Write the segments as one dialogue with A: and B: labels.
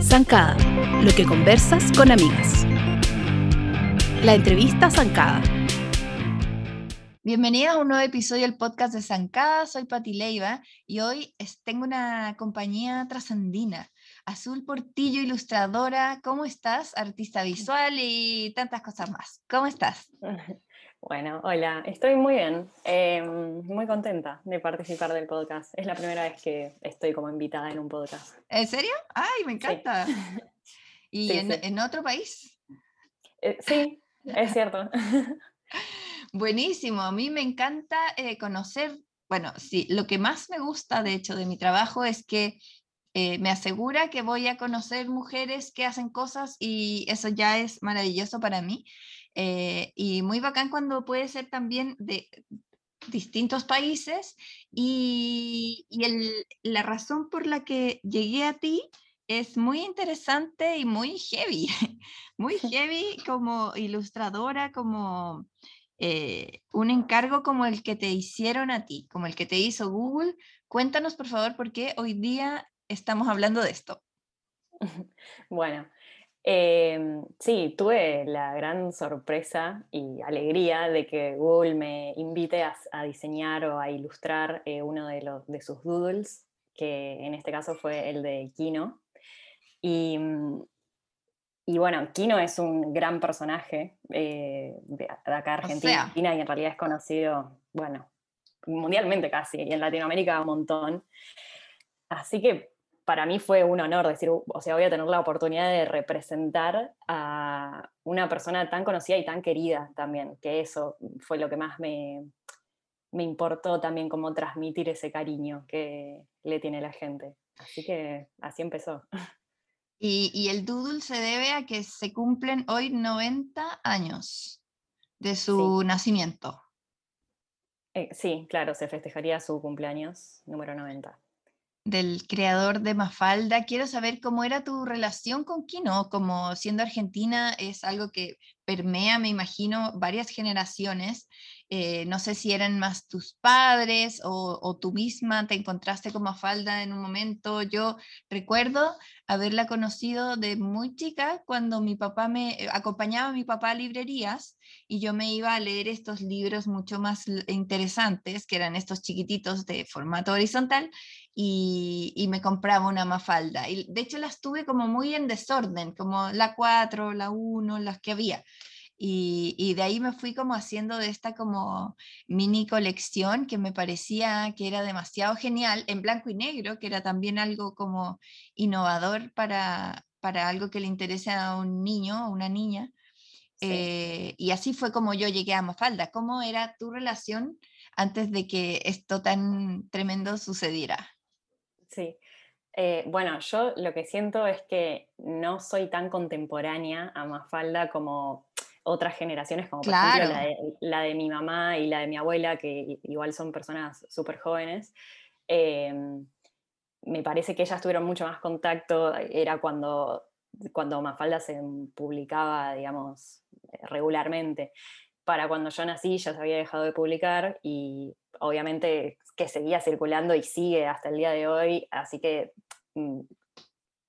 A: Zancada, lo que conversas con amigas. La entrevista Zancada.
B: Bienvenidas a un nuevo episodio del podcast de Zancada. Soy Pati Leiva y hoy tengo una compañía trascendina. Azul Portillo, ilustradora. ¿Cómo estás? Artista visual y tantas cosas más. ¿Cómo estás?
C: Bueno, hola, estoy muy bien, em, muy contenta de participar del podcast. Es la primera vez que estoy como invitada en un podcast.
B: ¿En serio? ¡Ay, me encanta! ¿Y en, otro país?
C: Eh, sí, es cierto.
B: Buenísimo, a mí me encanta eh, conocer, bueno, sí, lo que más me gusta de hecho de mi trabajo es que eh, me asegura que voy a conocer mujeres que hacen cosas y eso ya es maravilloso para mí. Eh, y muy bacán cuando puede ser también de distintos países y, la razón por la que llegué a ti es muy interesante y muy heavy, muy heavy como ilustradora, como eh, un encargo como el que te hicieron a ti, como el que te hizo Google. Cuéntanos por favor por qué hoy día estamos hablando de esto.
C: Bueno, Em, sí, tuve la gran sorpresa y alegría de que Google me invite a, diseñar o a ilustrar eh, uno de, los, de sus doodles, que en este caso fue el de Kino. Y, mm, y bueno, Kino es un gran personaje eh, de, acá Argentina y en realidad es conocido, bueno, mundialmente casi, y en Latinoamérica un montón. Así que para mí fue un honor decir, o sea, voy a tener la oportunidad de representar a una persona tan conocida y tan querida también, que eso fue lo que más me, me importó también, como transmitir ese cariño que le tiene la gente. Así que así empezó.
B: Y, el doodle se debe a que se cumplen hoy 90 años de su nacimiento.
C: Eh, sí, claro, se festejaría su cumpleaños número 90
B: del creador de Mafalda. Quiero saber cómo era tu relación con Kino, como siendo argentina es algo que permea, me imagino, varias generaciones. Eh, no sé si eran más tus padres o, tú misma te encontraste con Mafalda en un momento. Yo recuerdo haberla conocido de muy chica cuando mi papá me eh, acompañaba a mi papá a librerías y yo me iba a leer estos libros mucho más interesantes, que eran estos chiquititos de formato horizontal, y, me compraba una mafalda. Y de hecho las tuve como muy en desorden, como la 4, la 1, las que había. Y, de ahí me fui como haciendo de esta como mini colección que me parecía que era demasiado genial, en blanco y negro, que era también algo como innovador para, para algo que le interese a un niño o una niña. Eh, y así fue como yo llegué a Mafalda. ¿Cómo era tu relación antes de que esto tan tremendo sucediera?
C: Sí. Eh, bueno, yo lo que siento es que no soy tan contemporánea a Mafalda como otras generaciones, como por ejemplo la de, mi mamá y la de mi abuela, que igual son personas súper jóvenes. Em, me parece que ellas tuvieron mucho más contacto, era cuando, cuando Mafalda se publicaba, digamos, regularmente. Para cuando yo nací ya se había dejado de publicar y obviamente que seguía circulando y sigue hasta el día de hoy, así que mm,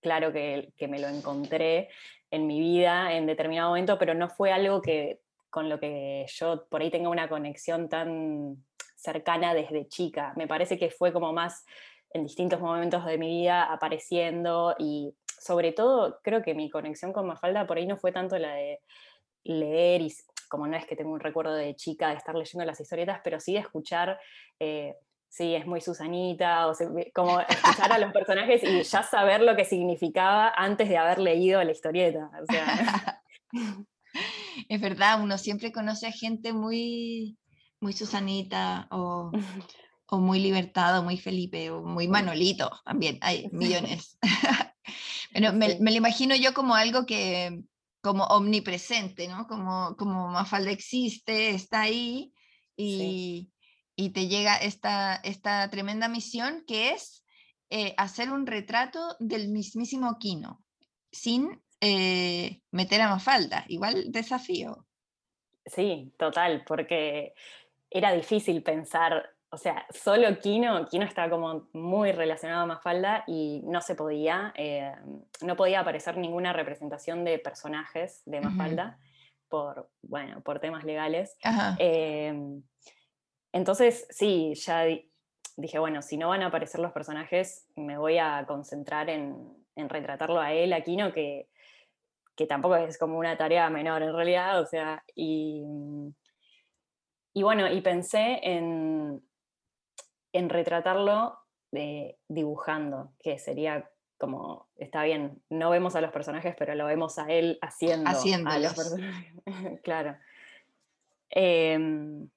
C: claro que, me lo encontré en mi vida en determinado momento, pero no fue algo que con lo que yo por ahí tenga una conexión tan cercana desde chica. Me parece que fue como más en distintos momentos de mi vida apareciendo y sobre todo creo que mi conexión con Mafalda por ahí no fue tanto la de leer y como no es que tengo un recuerdo de chica de estar leyendo las historietas, pero sí de escuchar, eh, sí, es muy Susanita, o como escuchar a los personajes y ya saber lo que significaba antes de haber leído la historieta.
B: es verdad, uno siempre conoce a gente muy, muy Susanita o, o muy Libertado, muy Felipe, o muy Manolito, también hay millones. Pero me, me, lo imagino yo como algo que, como omnipresente, ¿no? Como, como Mafalda existe, está ahí y, te llega esta, esta tremenda misión que es eh, hacer un retrato del mismísimo Quino, sin eh, meter a Mafalda. Igual desafío.
C: Sí, total, porque era difícil pensar o sea, solo Kino, Kino estaba como muy relacionado a Mafalda y no se podía, eh, no podía aparecer ninguna representación de personajes de Mafalda por, bueno, por temas legales. Em, entonces, sí, ya dije, bueno, si no van a aparecer los personajes, me voy a concentrar en, retratarlo a él, a Kino, que, que tampoco es como una tarea menor en realidad, o sea, y, y bueno, y pensé en, en retratarlo dibujando, que sería como, está bien, no vemos a los personajes, pero lo vemos a él haciendo a los personajes. claro. Em,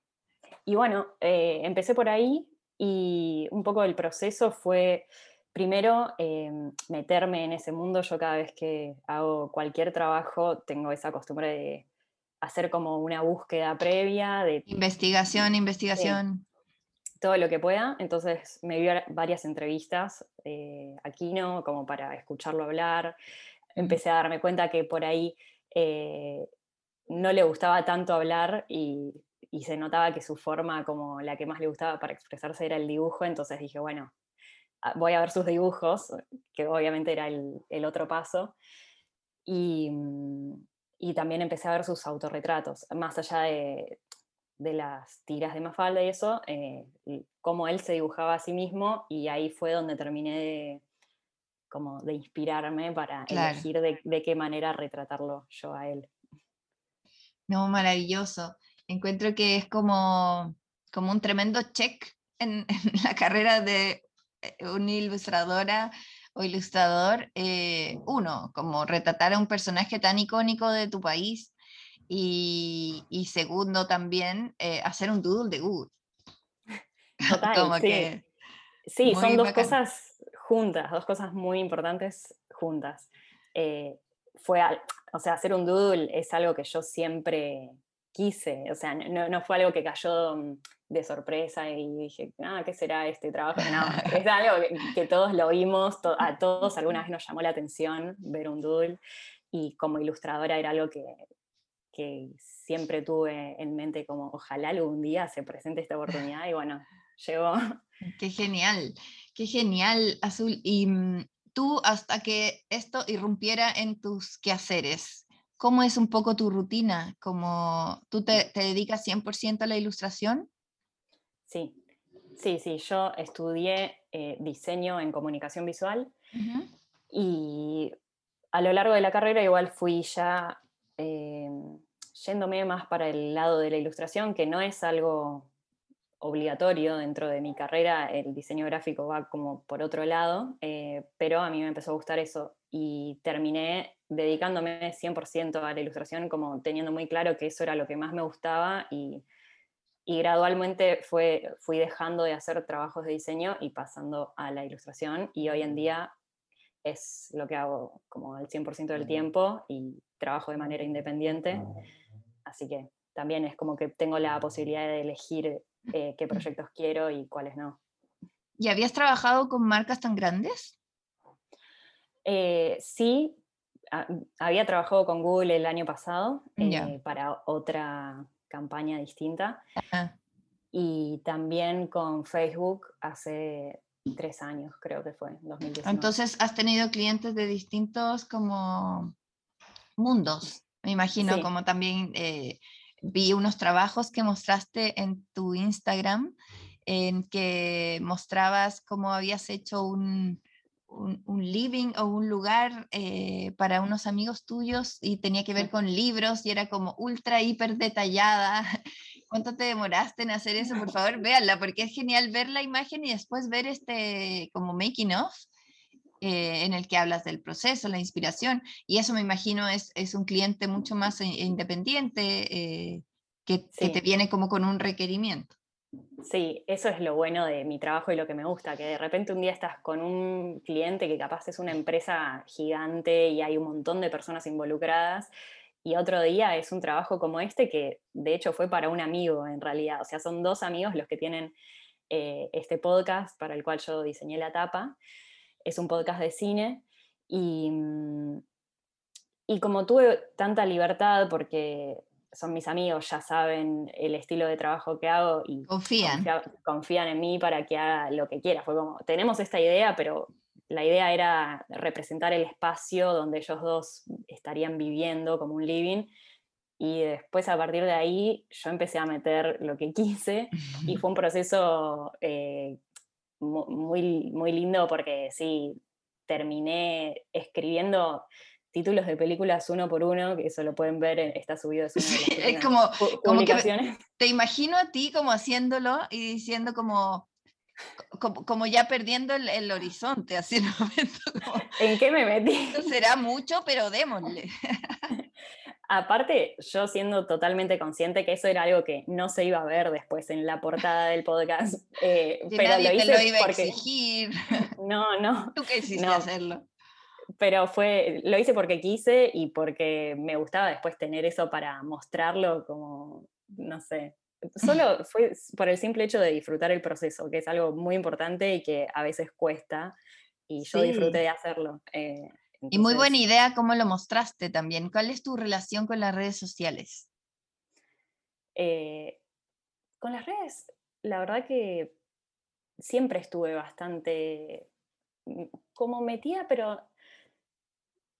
C: y bueno, eh, empecé por ahí y un poco el proceso fue primero em, meterme en ese mundo. Yo cada vez que hago cualquier trabajo tengo esa costumbre de hacer como una búsqueda previa. De,
B: investigación, investigación
C: todo lo que pueda. Entonces me vi varias entrevistas eh, aquí, ¿no? Como para escucharlo hablar. Empecé a darme cuenta que por ahí eh, no le gustaba tanto hablar y, se notaba que su forma como la que más le gustaba para expresarse era el dibujo. Entonces dije, bueno, ah, voy a ver sus dibujos, que obviamente era el, otro paso. Y, y también empecé a ver sus autorretratos, más allá de, de las tiras de Mafalda y eso, eh, cómo él se dibujaba a sí mismo y ahí fue donde terminé de, como de inspirarme para elegir de, qué manera retratarlo yo a él.
B: No, maravilloso. Encuentro que es como, como un tremendo check en, la carrera de eh, una ilustradora o ilustrador. Eh, uno, como retratar a un personaje tan icónico de tu país y, segundo también, eh, hacer un doodle de Google.
C: Total, sí. sí, son dos cosas juntas, dos cosas muy importantes juntas. Eh, fue, o sea, hacer un doodle es algo que yo siempre quise, o sea, no, no, fue algo que cayó mm, de sorpresa y dije, ah, ¿qué será este trabajo? No, es algo que, todos lo vimos, a todos alguna vez nos llamó la atención ver un doodle y como ilustradora era algo que, que siempre tuve en mente como ojalá algún día se presente esta oportunidad y bueno, llegó.
B: Qué genial, qué genial, Azul. Y mm, tú, hasta que esto irrumpiera en tus quehaceres, ¿cómo es un poco tu rutina? ¿Cómo tú te, dedicas 100% a la ilustración?
C: Sí, sí, sí, yo estudié eh, diseño en comunicación visual y a lo largo de la carrera igual fui ya em, yéndome más para el lado de la ilustración, que no es algo obligatorio dentro de mi carrera, el diseño gráfico va como por otro lado, eh, pero a mí me empezó a gustar eso y terminé dedicándome 100% a la ilustración, como teniendo muy claro que eso era lo que más me gustaba y, gradualmente fue, fui dejando de hacer trabajos de diseño y pasando a la ilustración y hoy en día es lo que hago como el 100% del tiempo y trabajo de manera independiente. Así que también es como que tengo la posibilidad de elegir eh, qué proyectos quiero y cuáles no.
B: ¿Y habías trabajado con marcas tan grandes?
C: Eh, sí, había trabajado con Google el año pasado eh, para otra campaña distinta. Y también con Facebook hace tres años, creo que fue, 2019.
B: Entonces, has tenido clientes de distintos como mundos. Me imagino como también eh, vi unos trabajos que mostraste en tu Instagram en que mostrabas cómo habías hecho un, un, living o un lugar eh, para unos amigos tuyos y tenía que ver con libros y era como ultra, hiper detallada. ¿Cuánto te demoraste en hacer eso? Por favor, véanla, porque es genial ver la imagen y después ver este como making of eh, en el que hablas del proceso, la inspiración, y eso me imagino es, es un cliente mucho más independiente eh, que, te viene como con un requerimiento.
C: Sí, eso es lo bueno de mi trabajo y lo que me gusta, que de repente un día estás con un cliente que capaz es una empresa gigante y hay un montón de personas involucradas, y otro día es un trabajo como este que de hecho fue para un amigo en realidad, o sea, son dos amigos los que tienen eh, este podcast para el cual yo diseñé la tapa es un podcast de cine y, mm, y como tuve tanta libertad porque son mis amigos, ya saben el estilo de trabajo que hago y
B: confían.
C: confían en mí para que haga lo que quiera. Fue como, tenemos esta idea, pero la idea era representar el espacio donde ellos dos estarían viviendo como un living. Y después a partir de ahí yo empecé a meter lo que quise y fue un proceso eh, muy, muy lindo porque sí, terminé escribiendo títulos de películas uno por uno, que eso lo pueden ver, está subido
B: de Es como, como que te imagino a ti como haciéndolo y diciendo como, como, ya perdiendo el, horizonte, así en momento.
C: ¿En qué me metí?
B: será mucho, pero démosle.
C: Aparte, yo siendo totalmente consciente que eso era algo que no se iba a ver después en la portada del podcast.
B: Eh, pero lo hice lo iba a exigir.
C: No, no.
B: Tú qué hiciste hacerlo
C: pero fue, lo hice porque quise y porque me gustaba después tener eso para mostrarlo como, no sé, solo fue por el simple hecho de disfrutar el proceso, que es algo muy importante y que a veces cuesta, y yo disfruté de hacerlo.
B: Eh, y muy buena idea cómo lo mostraste también. ¿Cuál es tu relación con las redes sociales?
C: Eh, con las redes, la verdad que siempre estuve bastante mm, como metida, pero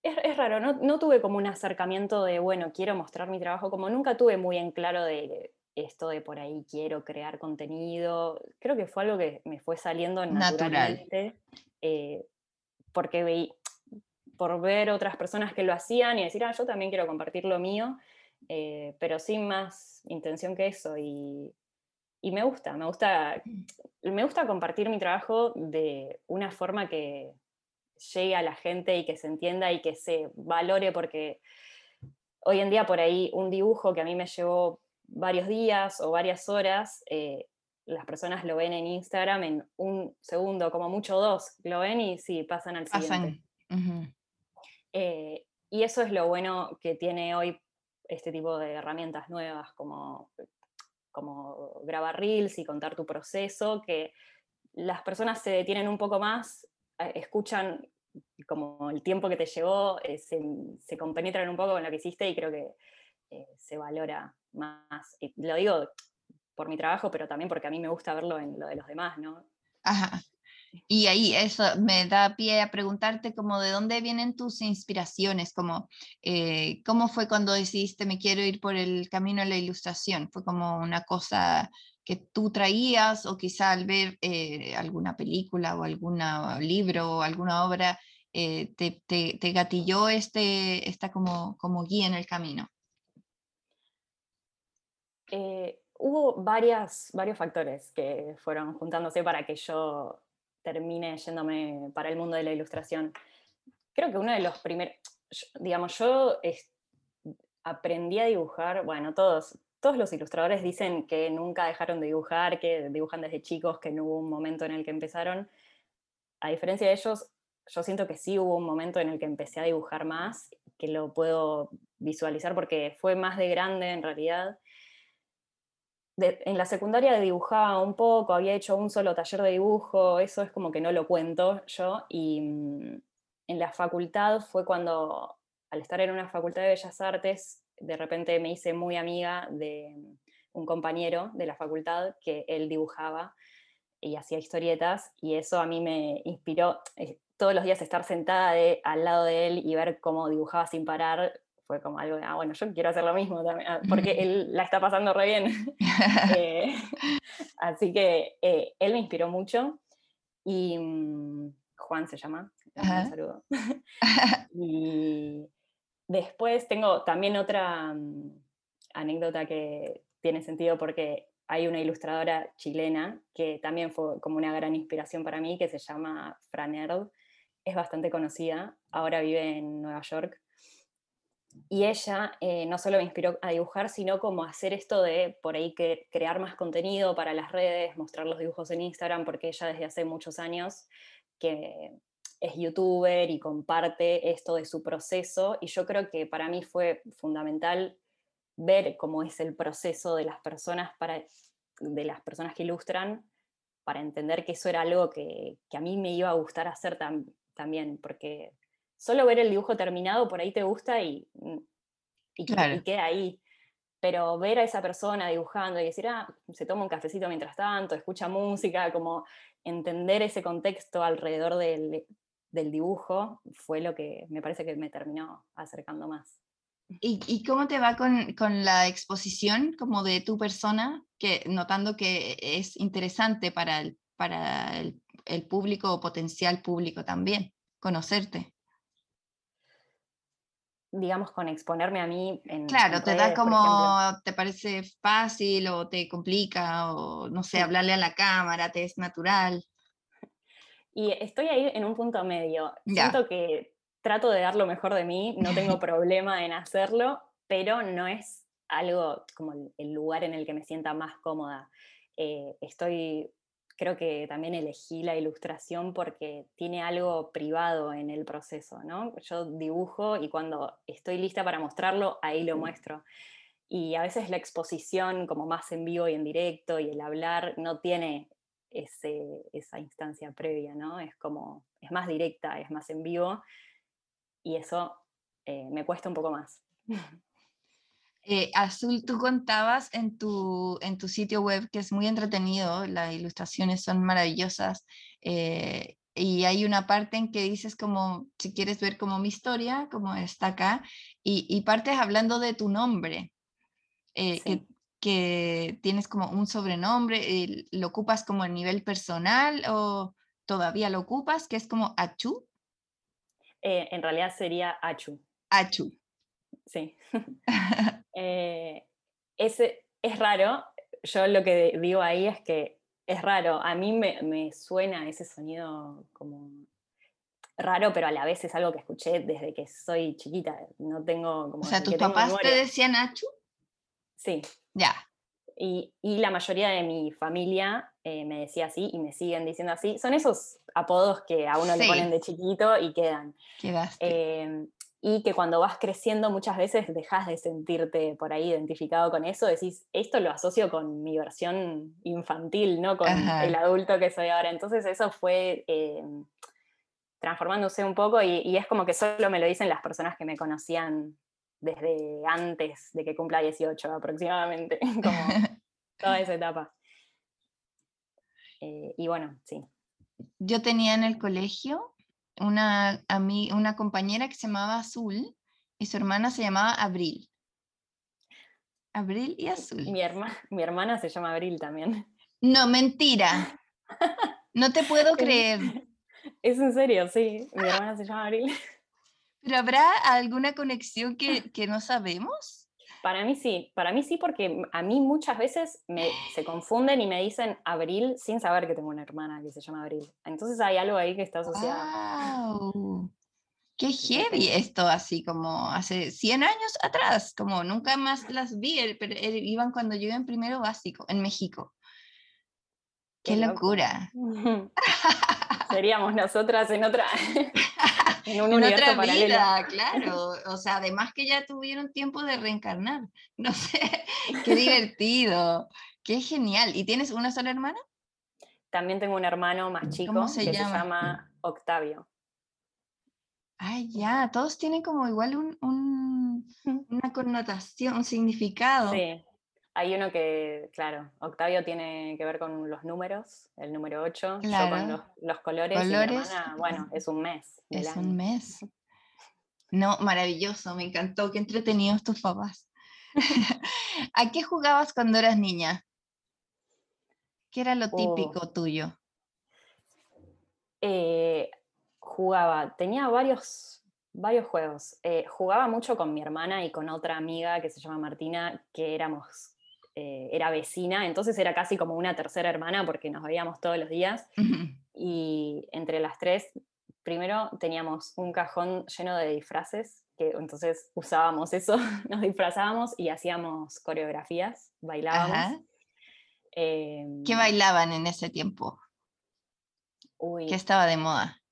C: es, raro, no, tuve como un acercamiento de, bueno, quiero mostrar mi trabajo, como nunca tuve muy en claro de esto de por ahí quiero crear contenido. Creo que fue algo que me fue saliendo naturalmente, eh, porque veí, por ver otras personas que lo hacían y decir, ah, yo también quiero compartir lo mío, eh, pero sin más intención que eso. Y, y me gusta, me gusta, me gusta compartir mi trabajo de una forma que, llegue a la gente y que se entienda y que se valore, porque hoy en día por ahí un dibujo que a mí me llevó varios días o varias horas, eh, las personas lo ven en Instagram en un segundo, como mucho dos, lo ven y sí, pasan al siguiente. Eh, y eso es lo bueno que tiene hoy este tipo de herramientas nuevas como, como grabar reels y contar tu proceso, que las personas se detienen un poco más eh, escuchan como el tiempo que te llevó, eh, se, compenetran un poco con lo que hiciste y creo que se valora más. Y lo digo por mi trabajo, pero también porque a mí me gusta verlo en lo de los demás, ¿no?
B: Ajá. Y ahí eso me da pie a preguntarte como de dónde vienen tus inspiraciones, como cómo fue cuando decidiste me quiero ir por el camino de la ilustración, fue como una cosa que tú traías o quizá al ver eh, alguna película o algún libro o alguna obra eh, te, te, gatilló este, esta como, como guía en el camino?
C: Eh, hubo varias, varios factores que fueron juntándose para que yo termine yéndome para el mundo de la ilustración. Creo que uno de los primeros, digamos, yo aprendí a dibujar, bueno, todos, todos los ilustradores dicen que nunca dejaron de dibujar, que dibujan desde chicos, que no hubo un momento en el que empezaron. A diferencia de ellos, yo siento que sí hubo un momento en el que empecé a dibujar más, que lo puedo visualizar porque fue más de grande en realidad. En la secundaria dibujaba un poco, había hecho un solo taller de dibujo, eso es como que no lo cuento yo, y mm, en la facultad fue cuando, al estar en una facultad de bellas artes, de repente me hice muy amiga de un compañero de la facultad que él dibujaba y hacía historietas y eso a mí me inspiró eh, todos los días estar sentada al lado de él y ver cómo dibujaba sin parar fue como algo de, ah, bueno, yo quiero hacer lo mismo también, ah, porque él la está pasando re bien. Eh, así que eh, él me inspiró mucho y mm, Juan se llama, un saludo. y Después tengo también otra mm, anécdota que tiene sentido porque hay una ilustradora chilena que también fue como una gran inspiración para mí, que se llama Franerd. Es bastante conocida, ahora vive en Nueva York. Y ella eh, no solo me inspiró a dibujar, sino como hacer esto de por ahí que crear más contenido para las redes, mostrar los dibujos en Instagram, porque ella desde hace muchos años que es youtuber y comparte esto de su proceso y yo creo que para mí fue fundamental ver cómo es el proceso de las personas para de las personas que ilustran para entender que eso era algo que, a mí me iba a gustar hacer también, porque solo ver el dibujo terminado por ahí te gusta y, y, queda ahí. pero ver a esa persona dibujando y decir, ah, se toma un cafecito mientras tanto, escucha música, como entender ese contexto alrededor del, dibujo fue lo que me parece que me terminó acercando más.
B: ¿Y, cómo te va con, la exposición como de tu persona, que notando que es interesante para el, para el, el público o potencial público también, conocerte?
C: Digamos, con exponerme a mí en...
B: Claro, te da como, te parece fácil o te complica o, no sé, hablarle a la cámara, te es natural.
C: Y estoy ahí en un punto medio. Siento que trato de dar lo mejor de mí, no tengo problema en hacerlo, pero no es algo como el lugar en el que me sienta más cómoda. Eh, estoy creo que también elegí la ilustración porque tiene algo privado en el proceso, ¿no? Yo dibujo y cuando estoy lista para mostrarlo, ahí lo muestro. Y a veces la exposición como más en vivo y en directo y el hablar no tiene ese, esa instancia previa, ¿no? Es como, es más directa, es más en vivo y eso eh, me cuesta un poco más.
B: Eh, Azul, tú contabas en tu, en tu sitio web que es muy entretenido, las ilustraciones son maravillosas eh, y hay una parte en que dices como, si quieres ver como mi historia, como está acá, y, partes hablando de tu nombre, eh, que, que, tienes como un sobrenombre, ¿lo ocupas como a nivel personal o todavía lo ocupas, que es como Achu?
C: en realidad sería Achu.
B: Achu.
C: Sí. Eh, es, es raro, yo lo que digo ahí es que es raro, a mí me, suena ese sonido como raro, pero a la vez es algo que escuché desde que soy chiquita, no tengo como...
B: O sea, ¿tus papás te decían Achu?
C: Sí.
B: Ya.
C: Y, la mayoría de mi familia eh, me decía así y me siguen diciendo así. Son esos apodos que a uno le ponen de chiquito y quedan.
B: Quedaste.
C: Eh, y que cuando vas creciendo muchas veces dejas de sentirte por ahí identificado con eso, decís, esto lo asocio con mi versión infantil, ¿no? Con el adulto que soy ahora. Entonces eso fue eh, transformándose un poco y, es como que solo me lo dicen las personas que me conocían desde antes de que cumpla 18 aproximadamente, como toda esa etapa. Eh, y bueno, sí.
B: Yo tenía en el colegio una, a mí, una compañera que se llamaba Azul y su hermana se llamaba Abril. Abril y Azul.
C: Mi, mi hermana se llama Abril también.
B: No, mentira. No te puedo creer.
C: Es en serio, sí. Mi hermana se llama Abril.
B: ¿Pero habrá alguna conexión que, que no sabemos?
C: Para mí sí, para mí sí, porque a mí muchas veces me, se confunden y me dicen Abril sin saber que tengo una hermana que se llama Abril. Entonces hay algo ahí que está asociado.
B: Wow. Qué heavy esto, así como hace 100 años atrás, como nunca más las vi, pero iban cuando yo iba en primero básico, en México. Qué, locura.
C: Seríamos nosotras en otra.
B: en un otra vida, claro. O sea, además que ya tuvieron tiempo de reencarnar. No sé, qué divertido, qué genial. ¿Y tienes una sola hermana?
C: También tengo un hermano más chico que se llama Octavio.
B: Ay, ya, todos tienen como igual un, una connotación, un significado.
C: Sí, hay uno que, claro, Octavio tiene que ver con los números, el número 8, yo con los, colores, colores. Y bueno, es un mes.
B: Es un mes. No, maravilloso, me encantó, qué entretenidos tus papás. ¿A qué jugabas cuando eras niña? ¿Qué era lo oh. típico tuyo?
C: Eh, jugaba, tenía varios, varios juegos. Eh, jugaba mucho con mi hermana y con otra amiga que se llama Martina, que éramos eh, era vecina, entonces era casi como una tercera hermana porque nos veíamos todos los días. Y entre las tres, primero teníamos un cajón lleno de disfraces, que entonces usábamos eso, nos disfrazábamos y hacíamos coreografías, bailábamos.
B: Em, ¿Qué bailaban en ese tiempo? ¿Qué estaba de moda?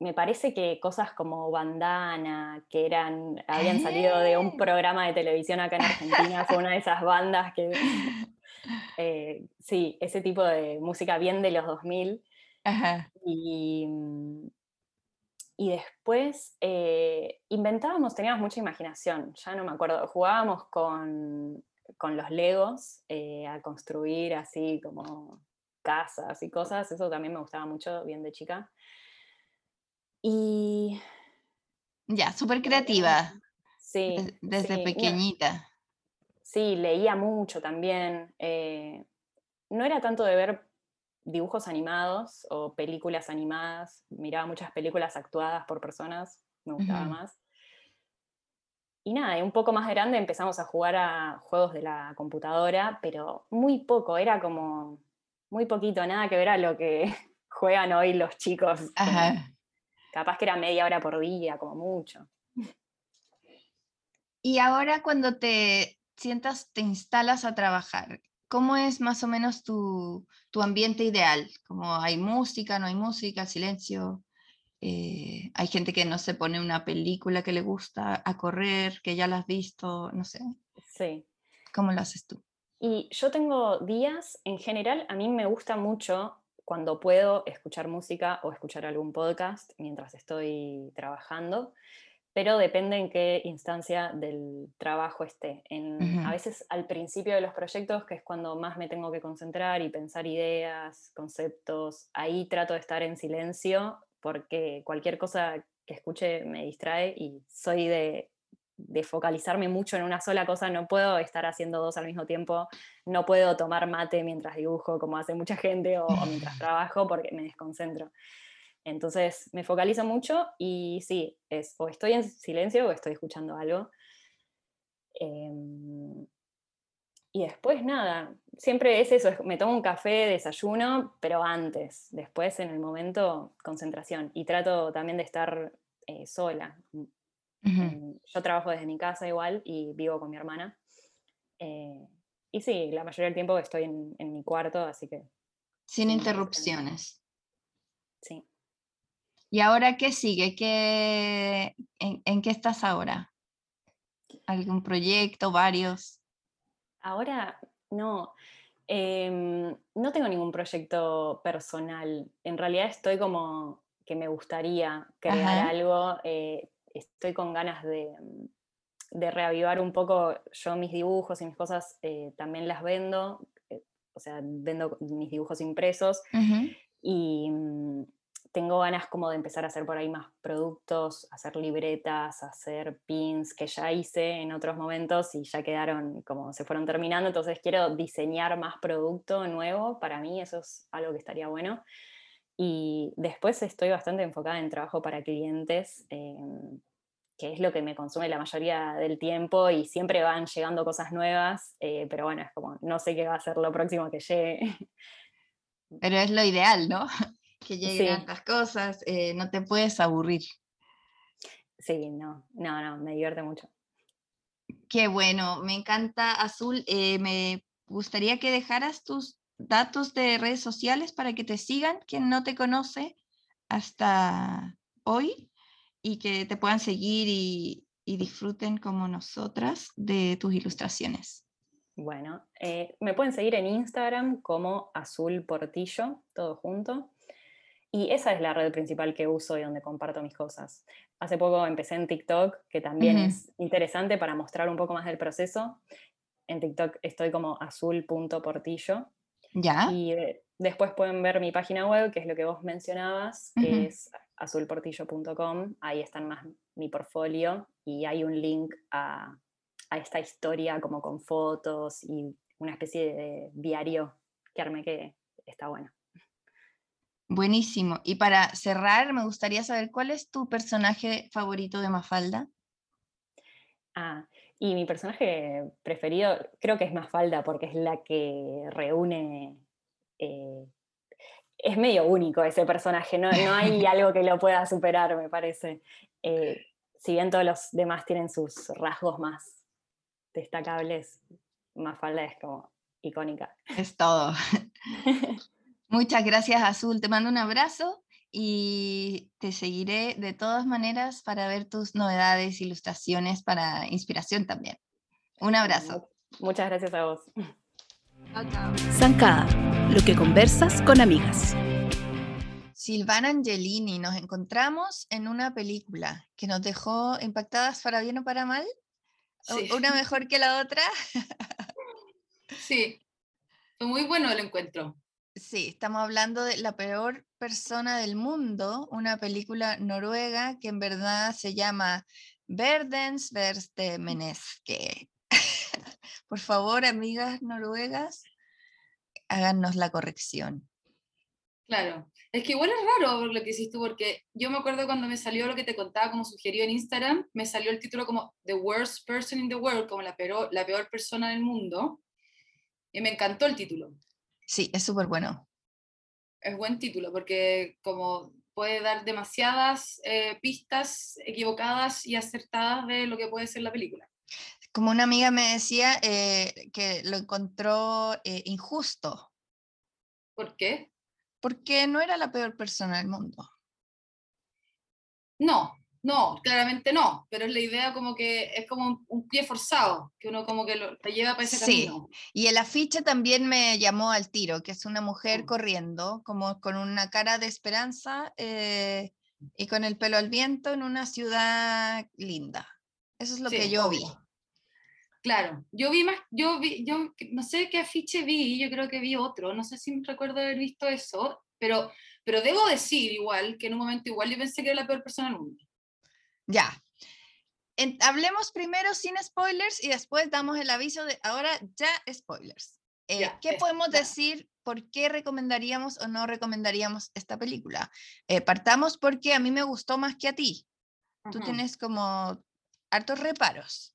C: Me parece que cosas como Bandana, que eran, habían salido de un programa de televisión acá en Argentina, fue una de esas bandas que, eh, sí, ese tipo de música bien de los 2000. Y, y después eh, inventábamos, teníamos mucha imaginación, ya no me acuerdo, jugábamos con, los legos eh, a construir así como casas y cosas, eso también me gustaba mucho, bien de chica. Y...
B: Ya, súper creativa.
C: Sí.
B: Desde, pequeñita.
C: sí, leía mucho también. no era tanto de ver dibujos animados o películas animadas. Miraba muchas películas actuadas por personas, me gustaba más. Y nada, un poco más grande empezamos a jugar a juegos de la computadora, pero muy poco, era como muy poquito, nada que ver a lo que juegan hoy los chicos. Capaz que era media hora por día, como mucho.
B: Y ahora cuando te sientas, te instalas a trabajar, ¿cómo es más o menos tu, ambiente ideal? Como hay música, no hay música, silencio. Eh, hay gente que no se pone una película que le gusta a correr, que ya la has visto, no sé.
C: Sí.
B: ¿Cómo lo haces tú?
C: Y yo tengo días, en general, a mí me gusta mucho cuando puedo escuchar música o escuchar algún podcast mientras estoy trabajando pero depende en qué instancia del trabajo esté. En, A veces al principio de los proyectos, que es cuando más me tengo que concentrar y pensar ideas, conceptos, ahí trato de estar en silencio porque cualquier cosa que escuche me distrae y soy de, de focalizarme mucho en una sola cosa, no puedo estar haciendo dos al mismo tiempo, no puedo tomar mate mientras dibujo como hace mucha gente o mientras trabajo porque me desconcentro. Entonces me focalizo mucho y sí, es o estoy en silencio o estoy escuchando algo. Em, y después nada, siempre es eso, me tomo un café, desayuno, pero antes, después en el momento, concentración. Y trato también de estar eh, sola. Em, yo trabajo desde mi casa igual y vivo con mi hermana. Eh, y sí, la mayoría del tiempo estoy en, en mi cuarto, así que...
B: Sin interrupciones.
C: Sí.
B: ¿Y ahora qué sigue? ¿Qué, en, qué estás ahora? ¿Algún proyecto, varios?
C: Ahora no. Em, no tengo ningún proyecto personal. En realidad estoy como que me gustaría crear algo. Eh, estoy con ganas de, de, reavivar un poco yo mis dibujos y mis cosas. Eh, también las vendo. Eh, o sea, vendo mis dibujos impresos. Y mm, tengo ganas como de empezar a hacer por ahí más productos, hacer libretas, hacer pins que ya hice en otros momentos y ya quedaron como se fueron terminando, entonces quiero diseñar más producto nuevo, para mí eso es algo que estaría bueno. Y después estoy bastante enfocada en trabajo para clientes, em, que es lo que me consume la mayoría del tiempo y siempre van llegando cosas nuevas, eh, pero bueno, es como no sé qué va a ser lo próximo que llegue.
B: Pero es lo ideal, ¿no? que lleguen sí. cosas, eh, no te puedes aburrir.
C: Sí, no, no, no, me divierte mucho.
B: Qué bueno, me encanta Azul. Eh, me gustaría que dejaras tus datos de redes sociales para que te sigan, quien no te conoce hasta hoy y que te puedan seguir y, disfruten como nosotras de tus ilustraciones.
C: Bueno, eh, me pueden seguir en Instagram como Azul Portillo, todo junto. Y esa es la red principal que uso y donde comparto mis cosas. Hace poco empecé en TikTok, que también es interesante para mostrar un poco más del proceso. En TikTok estoy como azul.portillo.
B: Ya.
C: Y eh, después pueden ver mi página web, que es lo que vos mencionabas, que es azulportillo.com. Ahí están más mi portfolio y hay un link a, a esta historia como con fotos y una especie de diario que armé que está bueno.
B: Buenísimo. Y para cerrar, me gustaría saber cuál es tu personaje favorito de Mafalda.
C: Ah, y mi personaje preferido creo que es Mafalda porque es la que reúne... Eh, es medio único ese personaje, no, no, hay algo que lo pueda superar, me parece. Eh, si bien todos los demás tienen sus rasgos más destacables, Mafalda es como icónica.
B: Es todo. Muchas gracias, Azul. Te mando un abrazo y te seguiré de todas maneras para ver tus novedades, ilustraciones para inspiración también. Un abrazo.
C: Muchas gracias a vos.
A: Zancada, lo que conversas con amigas.
B: Silvana Angelini, nos encontramos en una película que nos dejó impactadas para bien o para mal. Una mejor que la otra.
D: sí, fue muy bueno el encuentro.
B: Sí, estamos hablando de La peor persona del mundo, una película noruega que en verdad se llama Verdens verste Meneske. Por favor, amigas noruegas, háganos la corrección.
D: Claro, es que igual es raro lo que hiciste tú, porque yo me acuerdo cuando me salió lo que te contaba como sugerido en Instagram, me salió el título como The Worst Person in the World, como la peor, la peor persona del mundo, y me encantó el título.
B: Sí, es súper bueno.
D: Es buen título, porque como puede dar demasiadas eh, pistas equivocadas y acertadas de lo que puede ser la película.
B: Como una amiga me decía eh, que lo encontró eh, injusto.
D: ¿Por qué?
B: porque no era la peor persona del mundo.
D: No, no, claramente no, pero es la idea como que es como un, pie forzado, que uno como que lo, te lleva para ese sí. camino.
B: Y el afiche también me llamó al tiro, que es una mujer mm. corriendo, como con una cara de esperanza eh, y con el pelo al viento en una ciudad linda. Eso es lo que yo vi.
D: Claro, yo vi más, yo vi, yo no sé qué afiche vi, yo creo que vi otro, no sé si recuerdo haber visto eso, pero, pero debo decir igual que en un momento igual yo pensé que era la peor persona del mundo.
B: Ya. hablemos primero sin spoilers y después damos el aviso de ahora ya spoilers. Eh, ¿Qué podemos decir? ¿Por qué recomendaríamos o no recomendaríamos esta película? Eh, partamos porque a mí me gustó más que a ti. Tú tienes como hartos reparos.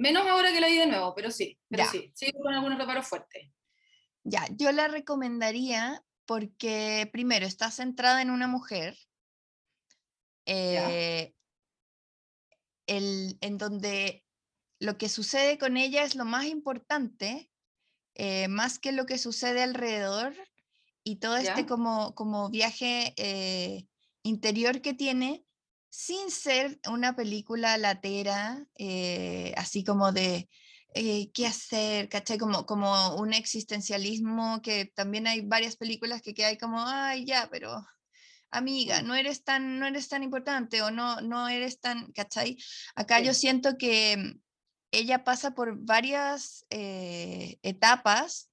D: Menos ahora que la vi de nuevo, pero sí, pero sí, sí, con algunos reparos fuertes.
B: Ya, yo la recomendaría porque primero está centrada en una mujer, eh, en donde lo que sucede con ella es lo más importante, eh, más que lo que sucede alrededor y todo este como, como viaje eh, interior que tiene, sin ser una película latera, eh, así como de eh, qué hacer, ¿cachai? Como, como un existencialismo que también hay varias películas que, que hay como, ay, ya, pero amiga, no eres tan, no eres tan importante o no, no eres tan, ¿cachai? Acá yo siento que ella pasa por varias eh, etapas,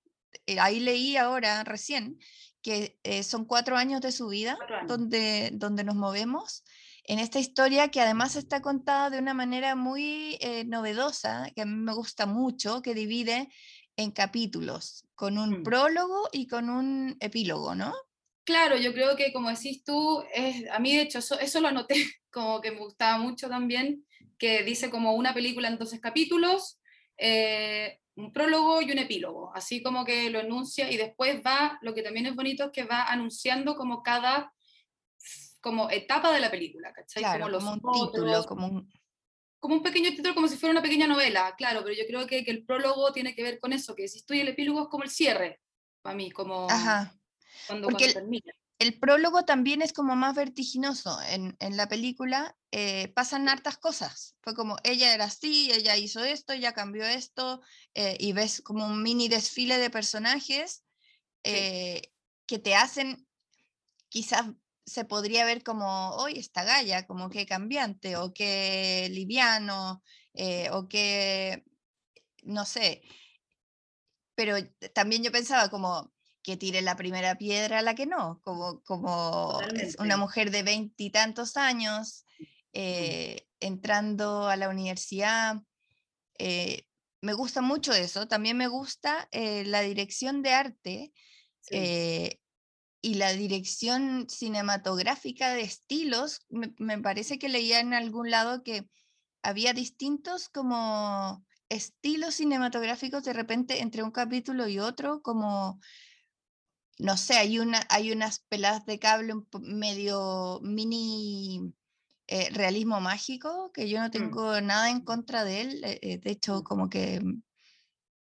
B: ahí leí ahora recién, que son cuatro años de su vida donde, donde nos movemos en esta historia que además está contada de una manera muy eh, novedosa, que a mí me gusta mucho, que divide en capítulos, con un mm. prólogo y con un epílogo, ¿no?
D: Claro, yo creo que como decís tú, es, a mí de hecho eso, lo anoté como que me gustaba mucho también, que dice como una película en 12 capítulos, eh, un prólogo y un epílogo, así como que lo anuncia y después va, lo que también es bonito es que va anunciando como cada como etapa de la película, ¿cachai?
B: como, los un título, como un...
D: Como un pequeño título, como si fuera una pequeña novela, claro, pero yo creo que, que el prólogo tiene que ver con eso, que si estoy el epílogo es como el cierre, para mí, como
B: Ajá.
D: cuando, Porque termina.
B: El prólogo también es como más vertiginoso. En, en la película eh, pasan hartas cosas. Fue como, ella era así, ella hizo esto, ella cambió esto, eh, y ves como un mini desfile de personajes eh, que te hacen quizás se podría ver como, hoy está Gaia, como que cambiante, o que liviano, eh, o que, no sé, pero también yo pensaba como que tire la primera piedra a la que no, como, como es una mujer de veintitantos años eh, entrando a la universidad. Eh, me gusta mucho eso, también me gusta la dirección de arte y la dirección cinematográfica de estilos, me, parece que leía en algún lado que había distintos como estilos cinematográficos de repente entre un capítulo y otro, como, no sé, hay, una, hay unas peladas de cable medio mini eh, realismo mágico, que yo no mm. tengo nada en contra de él, eh, eh, de hecho como que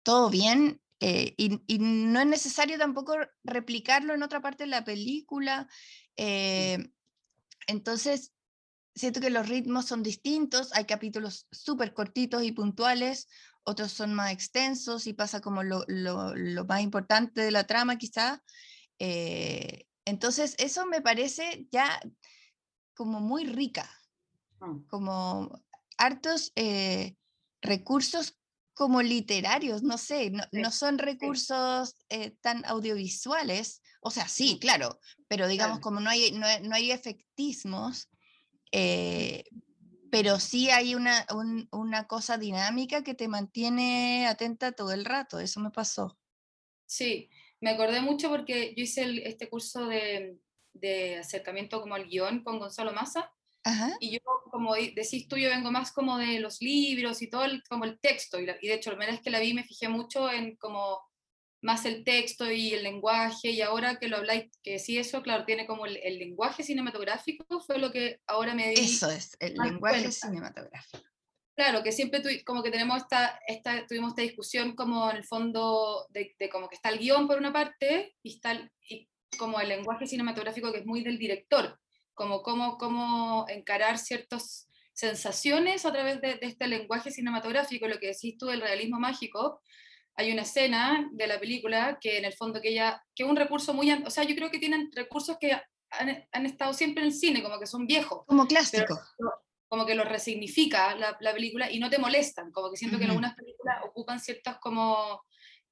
B: todo bien, eh, y, no es necesario tampoco replicarlo en otra parte de la película. Eh, entonces, siento que los ritmos son distintos. Hay capítulos súper cortitos y puntuales, otros son más extensos y pasa como lo, lo, más importante de la trama quizá. Eh, entonces, eso me parece ya como muy rica,
D: Mm.
B: como hartos eh, recursos como literarios, no sé, no, no son recursos eh, tan audiovisuales, o sea, sí, claro, pero digamos
D: Claro.
B: como no hay, no, no hay efectismos, eh, pero sí hay una, un- una cosa dinámica que te mantiene atenta todo el rato, eso me pasó.
D: Sí, me acordé mucho porque yo hice el- este curso de, de acercamiento como al guion con Gonzalo Massa
B: Ajá.
D: y yo, como decís tú, yo vengo más como de los libros y todo, el, como el texto, y, la- y de hecho la primera vez que la vi me fijé mucho en como más el texto y el lenguaje, y ahora que lo habláis, que sí eso, claro, tiene como el, el lenguaje cinematográfico, fue lo que ahora me di
B: Eso es, el lenguaje
D: cuenta.
B: cinematográfico.
D: Claro, que siempre tuvi- como que tenemos esta, esta, tuvimos esta discusión como en el fondo de, de como que está el guion por una parte y está el- y como el lenguaje cinematográfico que es muy del director, como cómo, cómo encarar ciertas sensaciones a través de, de este lenguaje cinematográfico, lo que decís tú del realismo mágico. Hay una escena de la película que en el fondo que ella, que es un recurso muy, o sea, yo creo que tienen recursos que han, han estado siempre en el cine, como que son viejos
B: Como clásico.
D: como que lo resignifica la, la película y no te molestan, como que siento que
B: Ujú.
D: algunas películas ocupan ciertos como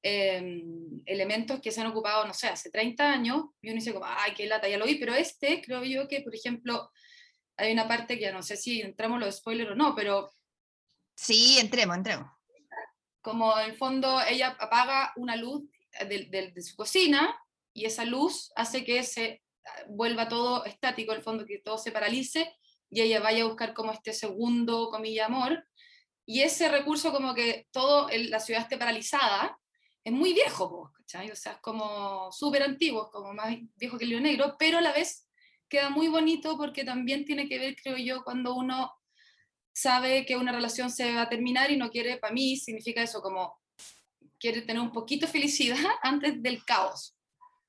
D: eh, elementos que se han ocupado, no sé, hace 30 años, y uno dice como, ay, qué lata, ya lo vi, pero este creo yo que, por ejemplo, hay una parte que ya no sé si entramos los spoilers o no, pero
B: Sí, entremos, entremos.
D: como en el fondo ella apaga una luz de, de- de su cocina y esa luz hace que se ah, vuelva todo estático, en el fondo que todo se paralice y ella vaya a buscar como este segundo, comilla, amor. Y ese recurso como que todo el- la ciudad esté paralizada, es muy viejo, ¿cachai? O sea, es como súper antiguo, como más viejo que el León Negro, pero a la vez queda muy bonito porque también tiene que ver, creo yo, cuando uno sabe que una relación se va a terminar y no quiere, para mí significa eso, como quiere tener un poquito de felicidad antes del caos,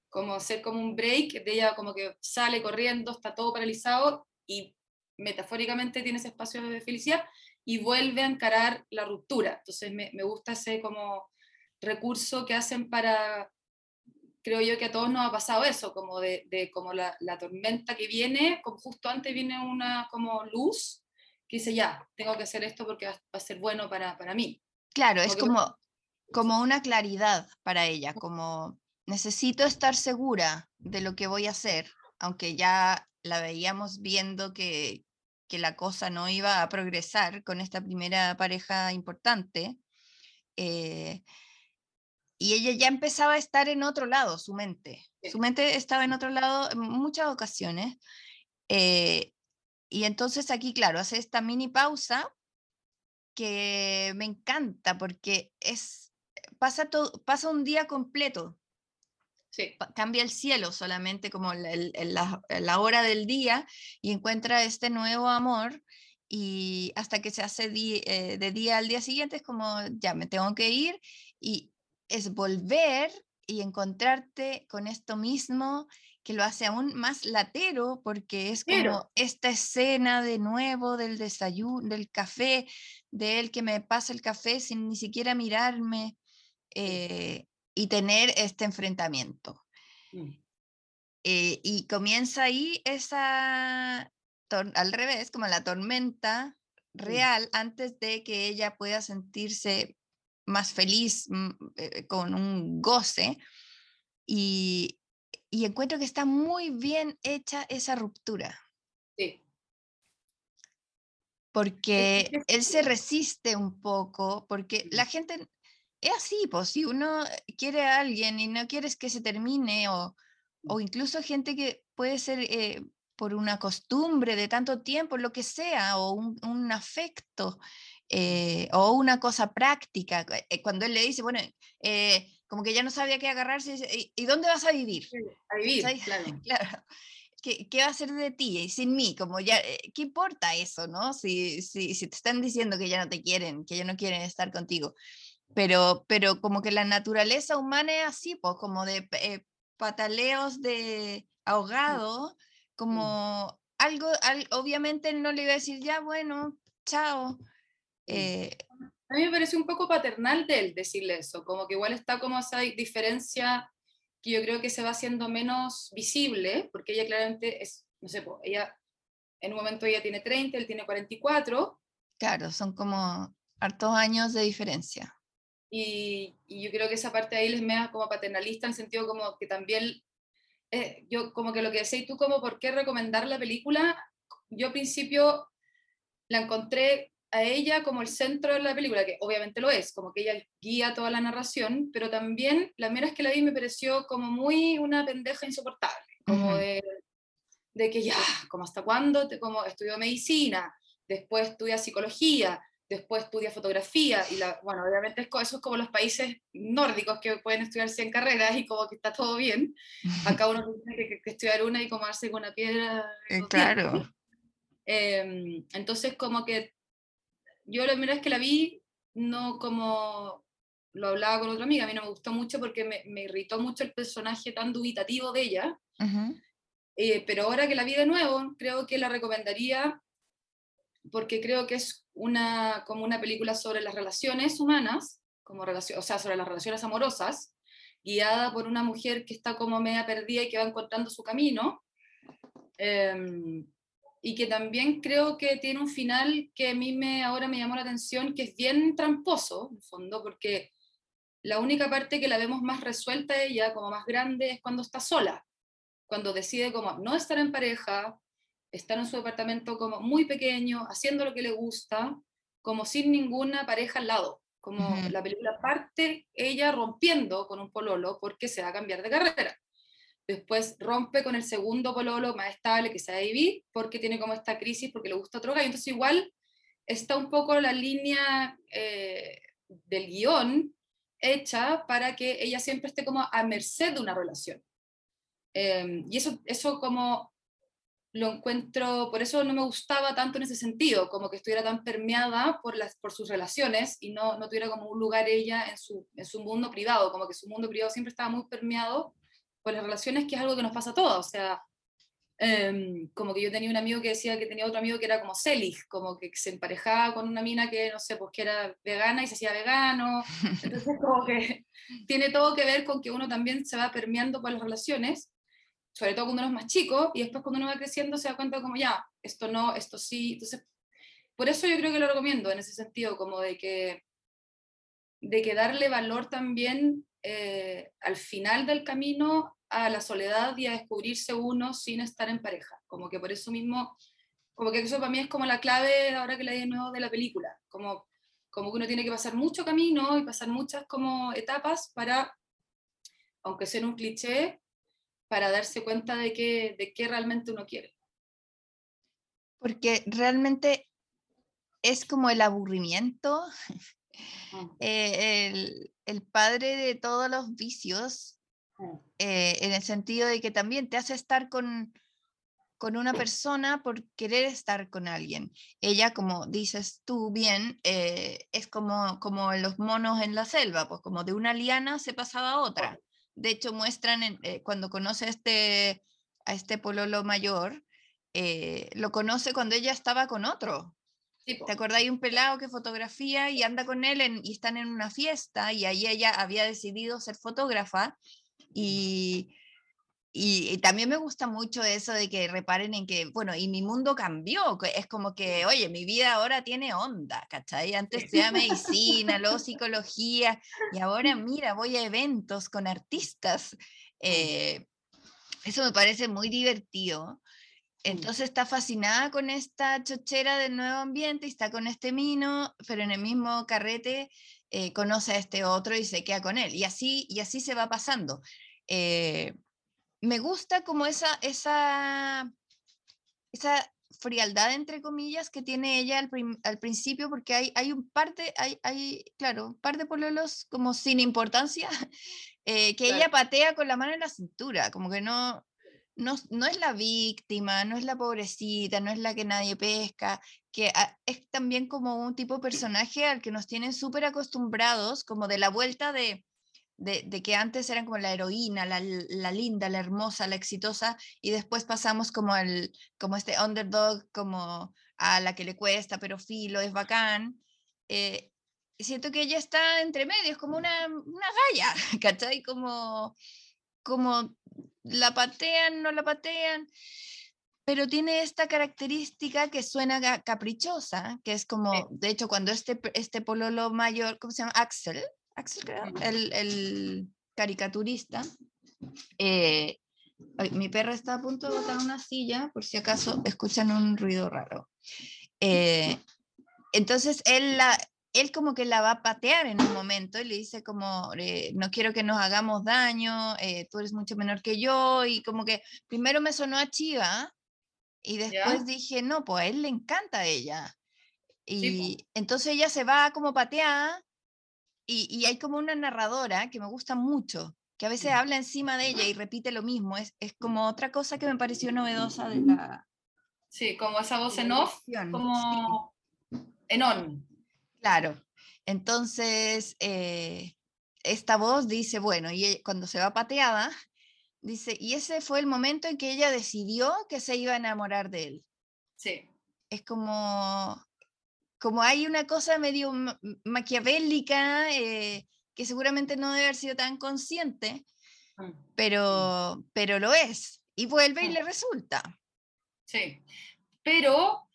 D: como ser como un break, de ella como que sale corriendo, está todo paralizado y metafóricamente tiene ese espacio de felicidad y vuelve a encarar la ruptura. Entonces me, me gusta ese como recurso que hacen para, creo yo que a todos nos ha pasado eso, como de, de como la, la tormenta que viene, como justo antes viene una como luz que dice ya, tengo que hacer esto porque va, a ser bueno para, para mí.
B: Claro, es
D: que-
B: como, como una claridad para ella, como necesito estar segura de lo que voy a hacer, aunque ya la veíamos viendo que, que la cosa no iba a progresar con esta primera pareja importante. eh, y ella ya empezaba a estar en otro lado, su mente.
D: Sí.
B: Su mente estaba en otro lado en muchas ocasiones. eh, y entonces aquí, claro, hace esta mini pausa que me encanta porque es, pasa, todo, pasa un día completo,
D: Sí,
B: cambia el cielo solamente como la, la- la hora del día y encuentra este nuevo amor y hasta que se hace di- eh, de día al día siguiente es como, ya me tengo que ir y es volver y encontrarte con esto mismo que lo hace aún más latero porque es como
D: Pero-
B: esta escena de nuevo del desayuno, del café, de él que me pasa el café sin ni siquiera mirarme eh, y tener este enfrentamiento.
D: Mm.
B: Eh, y comienza ahí esa, al revés, como la tormenta real antes de que ella pueda sentirse más feliz, mm, eh, con un goce. Y, y encuentro que está muy bien hecha esa ruptura,
D: sí,
B: porque
D: que
B: él se resiste un poco, porque la gente es así, pues si uno quiere a alguien y no quieres que se termine, o, o incluso gente que puede ser eh, por una costumbre de tanto tiempo, lo que sea, o un, un afecto, eh, o una cosa práctica. cu- eh, Cuando él le dice, bueno, eh, como que ya no sabía qué agarrarse, ¿y, y dónde vas a vivir?
D: a vivir, claro.
B: Claro. ¿Qué, qué va a hacer de ti y sin mí? Como ya, eh, ¿qué importa eso, no? Si, si, si te están diciendo que ya no te quieren, que ya no quieren estar contigo. Pero, pero como que la naturaleza humana es así, pues, como de eh, pataleos de ahogado, como algo, al- obviamente él no le iba a decir, ya, bueno, chao. Eh,
D: A mí me parece un poco paternal de él decirle eso, como que igual está como esa diferencia que yo creo que se va haciendo menos visible, porque ella claramente es, no sé, ella en un momento ella tiene 30, él tiene 44.
B: Claro, son como hartos años de diferencia.
D: Y, y yo creo que esa parte de ahí les me da como paternalista en el sentido como que también, eh, yo como que lo que decís tú como por qué recomendar la película, yo al principio la encontré a ella como el centro de la película, que obviamente lo es, como que ella guía toda la narración, pero también la mera es que la vi me pareció como muy una pendeja insoportable, como de, de, que ya, como hasta cuándo, te, como estudió medicina, después estudia psicología, después estudia fotografía, y la, bueno, obviamente eso es como los países nórdicos que pueden estudiarse en carreras y como que está todo bien, acá uno tiene que, estudiar una y como darse con una piedra.
B: Eh, claro.
D: Eh, entonces como que yo la primera vez que la vi, no como lo hablaba con otra amiga, a mí no me gustó mucho porque me, me irritó mucho el personaje tan dubitativo de ella, eh, pero ahora que la vi de nuevo, creo que la recomendaría porque creo que es una, como una película sobre las relaciones humanas, como relación, o sea, sobre las relaciones amorosas, guiada por una mujer que está como media perdida y que va encontrando su camino. Eh, y que también creo que tiene un final que a mí me, ahora me llamó la atención, que es bien tramposo, en fondo, porque la única parte que la vemos más resuelta ella, como más grande, es cuando está sola, cuando decide como no estar en pareja, estar en su departamento como muy pequeño, haciendo lo que le gusta, como sin ninguna pareja al lado, como la película parte ella rompiendo con un pololo porque se va a cambiar de carrera después rompe con el segundo pololo más estable que sea David, porque tiene como esta crisis, porque le gusta otro gallo. Entonces igual está un poco la línea eh, del guion hecha para que ella siempre esté como a merced de una relación. Em, y eso, eso como lo encuentro, por eso no me gustaba tanto en ese sentido, como que estuviera tan permeada por, las, por sus relaciones y no, no tuviera como un lugar ella en su, en su mundo privado, como que su mundo privado siempre estaba muy permeado con las relaciones, que es algo que nos pasa a todos. O sea, em, como que yo tenía un amigo que decía que tenía otro amigo que era como Selig, como que se emparejaba con una mina que, no sé, pues que era vegana y se hacía vegano. Entonces, como que tiene todo que ver con que uno también se va permeando por las relaciones, sobre todo cuando uno es más chico, y después cuando uno va creciendo se da cuenta como, ya, esto no, esto sí. Entonces, por eso yo creo que lo recomiendo en ese sentido, como de que, de que darle valor también eh, al final del camino a la soledad y a descubrirse uno sin estar en pareja. Como que por eso mismo, como que eso para mí es como la clave ahora que leí de nuevo de la película. Como, como que uno tiene que pasar mucho camino y pasar muchas como etapas para, aunque sea un cliché, para darse cuenta de qué, de qué realmente uno quiere.
B: Porque realmente es como el aburrimiento. Eh, el, padre de todos los vicios, mm. eh, en el sentido de que también te hace estar con, con una persona por querer estar con alguien. Ella, como dices tú bien, eh, es como, como los monos en la selva, pues como de una liana se pasaba a otra. De hecho, muestran cuando conoce a este, a este pololo mayor, lo conoce cuando ella estaba con otro. ¿Te acordáis un pelado que fotografía y anda con él y están en una fiesta y ahí ella había decidido ser fotógrafa y, y, también me gusta mucho eso de que reparen en que, bueno, y mi mundo cambió, es como que, oye, mi vida ahora tiene onda, ¿cachai? Antes estudiaba medicina, luego psicología y ahora mira, voy a eventos con artistas. Eh, eso me parece muy divertido. Entonces está fascinada con esta chochera del nuevo ambiente y está con este mino, pero en el mismo carrete eh, conoce a este otro y se queda con él. Y así, y así se va pasando. Eh, me gusta como esa, esa, esa frialdad, entre comillas, que tiene ella al, principio, porque hay, hay un par de, hay, hay, claro, un par de pololos como sin importancia, eh, que ella patea con la mano en la cintura, como que no, no, es la víctima, no es la pobrecita, no es la que nadie pesca, que es también como un tipo de personaje al que nos tienen súper acostumbrados, como de la vuelta de, de, que antes eran como la heroína, la, linda, la hermosa, la exitosa, y después pasamos como, el, como este underdog, como a la que le cuesta, pero filo, es bacán. Eh, siento que ella está entre medios, como una, una galla, ¿cachai? Como como la patean, no la patean, pero tiene esta característica que suena caprichosa, que es como, de hecho, cuando este, este pololo mayor, ¿cómo se llama? Axel, Axel creo, el, el caricaturista, eh, mi perra está a punto de botar una silla, por si acaso escuchan un ruido raro. Eh, entonces él, la, él como que la va a patear en un momento y le dice como, eh, no quiero que nos hagamos daño, eh, tú eres mucho menor que yo, y como que primero me sonó a chiva y después dije, no, pues a él le encanta a ella. Y entonces ella se va como pateada y, y, hay como una narradora que me gusta mucho, que a veces habla encima de ella y repite lo mismo, es, es como otra cosa que me pareció novedosa de la...
D: Sí, como esa voz en off, como en on.
B: Claro. Entonces, eh, esta voz dice, bueno, y e, cuando se va pateada, dice, y ese fue el momento en que ella decidió que se iba a enamorar de él.
D: Sí.
B: Es como, como hay una cosa medio maquiavélica eh, que seguramente no debe haber sido tan consciente, mm, mm. pero, pero lo es. Y vuelve y le resulta.
D: Sí. Pero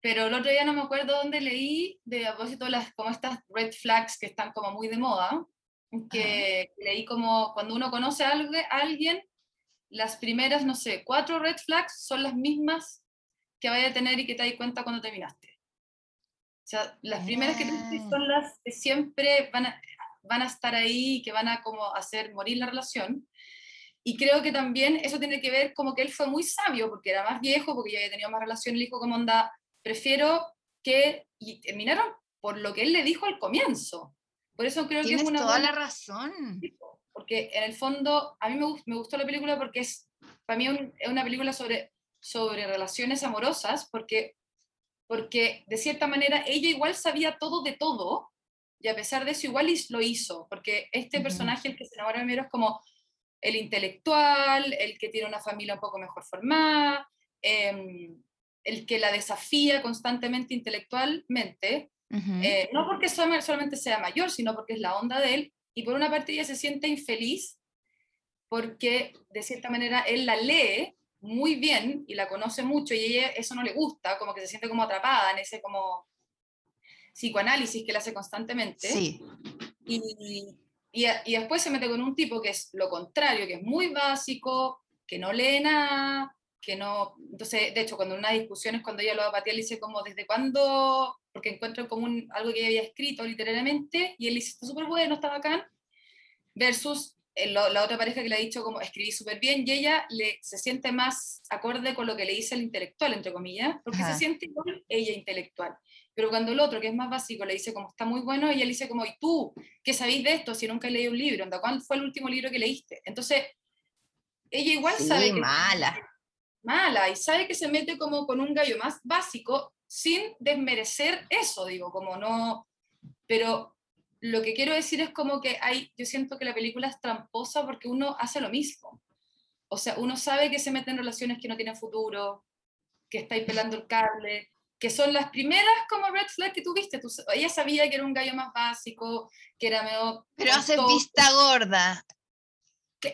D: pero el otro día no me acuerdo dónde leí, de propósito, las, como estas red flags que están como muy de moda, que leí como cuando uno conoce a alguien, las primeras, no sé, cuatro red flags son las mismas que vaya a tener y que te das cuenta cuando terminaste. O sea, las primeras que te ah. son las que siempre van a, van a estar ahí, que van a como hacer morir la relación. Y creo que también eso tiene que ver como que él fue muy sabio, porque era más viejo, porque ya había tenido más relación, le dijo como onda, prefiero que, y terminaron por lo que él le dijo al comienzo. Por eso creo
B: que
D: es
B: una... toda la razón.
D: Porque en el fondo, a mí me, me gustó la película porque es, para mí es una película sobre, sobre relaciones amorosas, porque, porque de cierta manera ella igual sabía todo de todo, y a pesar de eso igual lo hizo, porque este personaje, el que se enamora primero, es como el intelectual, el que tiene una familia un poco mejor formada, eh, el que la desafía constantemente intelectualmente, eh, no porque solamente sea mayor, sino porque es la onda de él, y por una parte ella se siente infeliz porque de cierta manera él la lee muy bien y la conoce mucho y ella eso no le gusta, como que se siente como atrapada en ese como psicoanálisis que él hace constantemente.
B: Sí.
D: Y, y, y, después se mete con un tipo que es lo contrario, que es muy básico, que no lee nada, que no, entonces, de hecho, cuando en una discusión es cuando ella lo va a patear, le dice como, ¿desde cuándo? Porque encuentro como un, algo que ella había escrito literalmente, y él dice, está súper bueno, está bacán, versus eh, la otra pareja que le ha dicho como, escribí súper bien, y ella le, se siente más acorde con lo que le dice el intelectual, entre comillas, porque se siente igual ella intelectual. Pero cuando el otro, que es más básico, le dice como, está muy bueno, ella le dice como, ¿y tú? ¿Qué sabéis de esto si nunca he leído un libro? ¿Cuál fue el último libro que leíste? Entonces, ella igual sabe que...
B: mala
D: mala y sabe que se mete como con un gallo más básico sin desmerecer eso, digo, como no, pero lo que quiero decir es como que hay, yo siento que la película es tramposa porque uno hace lo mismo. O sea, uno sabe que se mete en relaciones que no tienen futuro, que estáis pelando el cable, que son las primeras como red flag que tuviste. Tú, ella sabía que era un gallo más básico, que era medio...
B: Pero hace vista gorda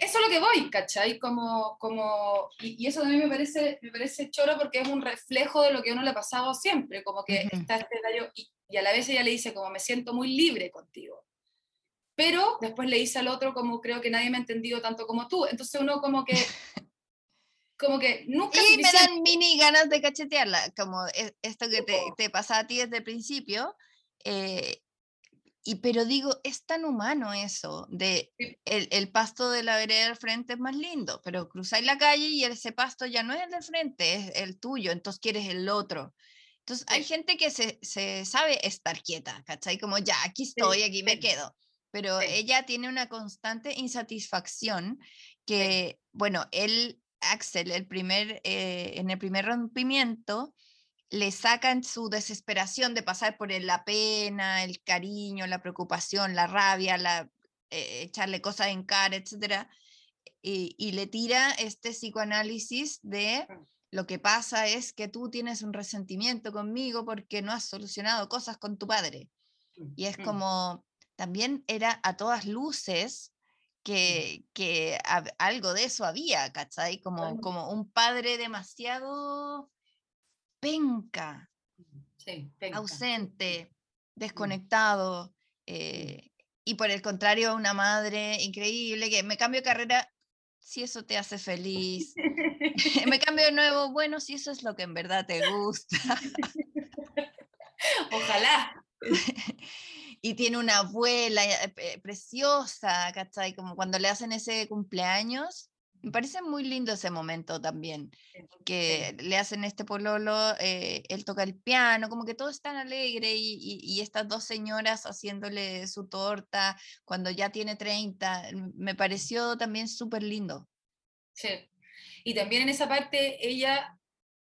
D: eso es lo que voy, ¿cachai? Como, como, y, eso también me parece, me parece choro porque es un reflejo de lo que a uno le ha pasado siempre, como que está este gallo y, y, a la vez ella le dice como me siento muy libre contigo. Pero después le dice al otro como creo que nadie me ha entendido tanto como tú. Entonces uno como que... como que nunca...
B: Y me dan mini ganas de cachetearla, como e, esto que te, te pasa a ti desde el principio. Eh, y pero digo, es tan humano eso, de el, el, pasto de la vereda del frente es más lindo, pero cruzáis la calle y ese pasto ya no es el del frente, es el tuyo, entonces quieres el otro. Entonces hay gente que se, se, sabe estar quieta, ¿cachai? Como ya, aquí estoy, aquí me quedo. Pero ella tiene una constante insatisfacción que, bueno, él, Axel, el primer, eh, en el primer rompimiento, le sacan su desesperación de pasar por la pena, el cariño, la preocupación, la rabia, la, eh, echarle cosas en cara, etc. Y, le tira este psicoanálisis de lo que pasa es que tú tienes un resentimiento conmigo porque no has solucionado cosas con tu padre. Y es como, también era a todas luces que, que algo de eso había, ¿cachai? Como, como un padre demasiado penca, ausente, desconectado, eh, y por el contrario, una madre increíble que me cambio de carrera si eso te hace feliz. me cambio de nuevo, bueno, si eso es lo que en verdad te gusta.
D: Ojalá.
B: y tiene una abuela eh, preciosa, ¿cachai? Como cuando le hacen ese cumpleaños. Me parece muy lindo ese momento también, que le hacen este pololo, eh, él toca el piano, como que todo es tan alegre y, y, estas dos señoras haciéndole su torta cuando ya tiene 30, me pareció también súper lindo.
D: Sí, y también en esa parte ella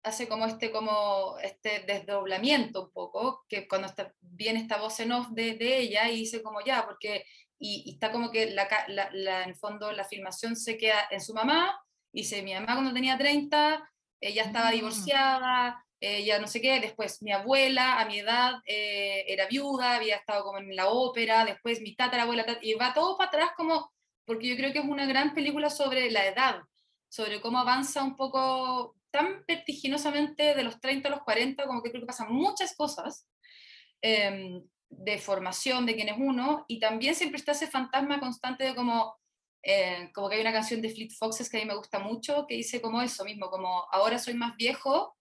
D: hace como este, como este desdoblamiento un poco, que cuando está, viene esta voz en off de, de ella y dice como ya, porque, y, está como que la, la, en el fondo la filmación se queda en su mamá, y dice, mi mamá cuando tenía 30, ella estaba mm. divorciada, ella no sé qué, después mi abuela a mi edad eh, era viuda, había estado como en la ópera, después mi tatarabuela, y va todo para atrás como, porque yo creo que es una gran película sobre la edad, sobre cómo avanza un poco tan vertiginosamente de los 30 a los 40, como que creo que pasan muchas cosas em, de formación de quién es uno, y también siempre está ese fantasma constante de como, eh, como que hay una canción de Fleet Foxes que a mí me gusta mucho, que dice como eso mismo, como ahora soy más viejo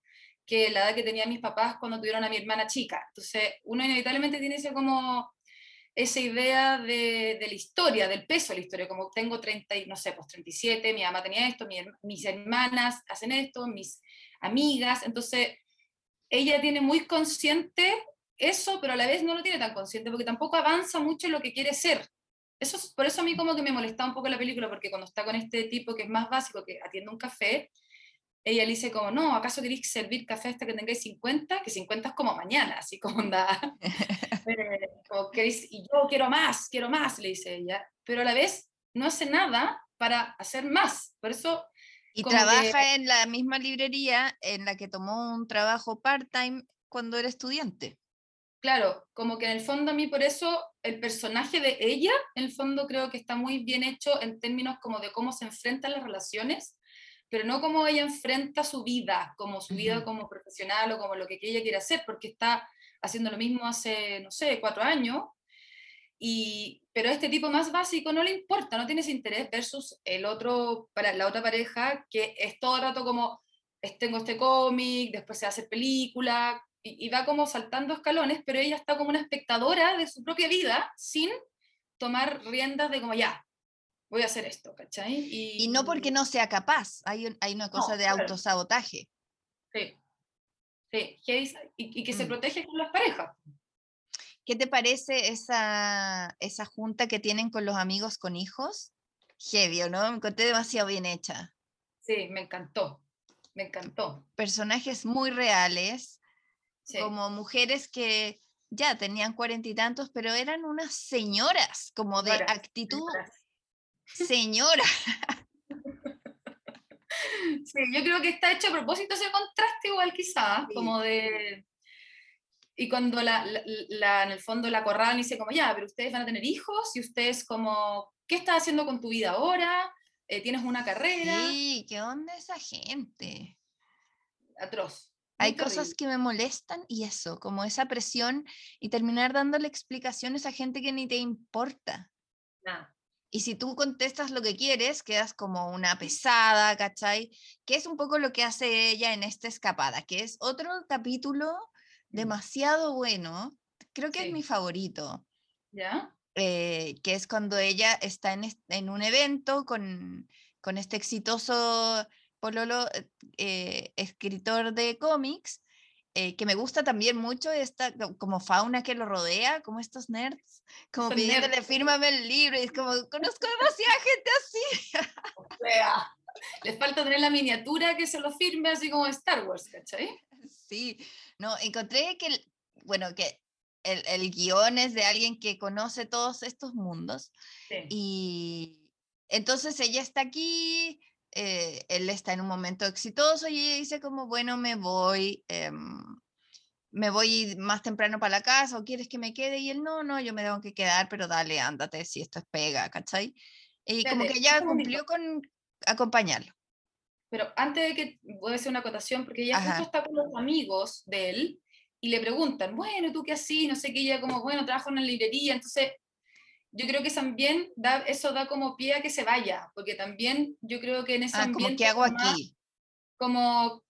D: que la edad que tenían mis papás cuando tuvieron a mi hermana chica. Entonces, uno inevitablemente tiene ese como esa idea de, de, la historia, del peso de la historia, como tengo 30, no sé, pues 37, mi mamá tenía esto, mis hermanas hacen esto, mis amigas, entonces ella tiene muy consciente eso, pero a la vez no lo tiene tan consciente porque tampoco avanza mucho en lo que quiere ser. Eso, por eso a mí como que me molesta un poco la película, porque cuando está con este tipo que es más básico, que atiende un café, ella le dice como, no, ¿acaso queréis servir café hasta que tengáis 50? Que 50 es como mañana, así como anda. Eh, y yo quiero más, quiero más, le dice ella. Pero a la vez no hace nada para hacer más. Por eso...
B: Y trabaja en la misma librería en la que tomó un trabajo part-time cuando era estudiante.
D: Claro, como que en el fondo a mí por eso el personaje de ella, en el fondo creo que está muy bien hecho en términos como de cómo se enfrentan las relaciones pero no como ella enfrenta su vida, como su vida como profesional o como lo que ella quiere hacer, porque está haciendo lo mismo hace, no sé, cuatro años, y, pero este tipo más básico no le importa, no tiene ese interés versus el otro, para la otra pareja que es todo el rato como, tengo este cómic, después se hace película, y, y, va como saltando escalones, pero ella está como una espectadora de su propia vida sin tomar riendas de como ya, voy a hacer esto, ¿cachai?
B: Y, no porque no sea capaz, hay, hay una cosa de autosabotaje.
D: Sí, sí, y, que se mm. protege con las parejas.
B: ¿Qué te parece esa, esa junta que tienen con los amigos con hijos? Heavy, ¿no? Me encontré demasiado bien hecha.
D: Sí, me encantó, me encantó.
B: Personajes muy reales, como mujeres que ya tenían cuarenta y tantos, pero eran unas señoras, como de actitud Señora.
D: Sí, yo creo que está hecho a propósito ese contraste igual quizás, como de... Y cuando la, la, en el fondo la corral dice como, ya, pero ustedes van a tener hijos y ustedes como, ¿qué estás haciendo con tu vida ahora? Eh, ¿Tienes una carrera?
B: Sí, ¿qué onda esa gente?
D: Atroz.
B: Hay cosas que me molestan y eso, como esa presión y terminar dándole explicaciones a gente que ni te importa. Y si tú contestas lo que quieres, quedas como una pesada, ¿cachai? Que es un poco lo que hace ella en esta escapada, que es otro capítulo mm. demasiado bueno. Creo que es mi favorito.
D: ¿Ya?
B: Eh, que es cuando ella está en, en un evento con, con, este exitoso pololo, eh, escritor de cómics, eh, que me gusta también mucho esta como fauna que lo rodea, como estos nerds, como pidiéndole fírmame el libro, y es como, conozco demasiada gente así.
D: O sea, les falta tener la miniatura que se lo firme así como Star Wars, ¿cachai?
B: Sí, no, encontré que, bueno, que el, el guion es de alguien que conoce todos estos mundos, y entonces ella está aquí, eh, él está en un momento exitoso y ella dice como, bueno, me voy, em, me voy más temprano para la casa o quieres que me quede y él no, no, yo me tengo que quedar, pero dale, ándate si esto es pega, ¿cachai? Y como que ella cumplió con acompañarlo.
D: Pero antes de que voy a hacer una acotación, porque ella justo está con los amigos de él y le preguntan, bueno, ¿tú qué así? No sé qué, ella como, bueno, trabajo en la librería, entonces yo creo que también da, eso da como pie a que se vaya, porque también yo creo que en ese
B: ah,
D: ambiente...
B: Como, ¿qué hago aquí?
D: Como,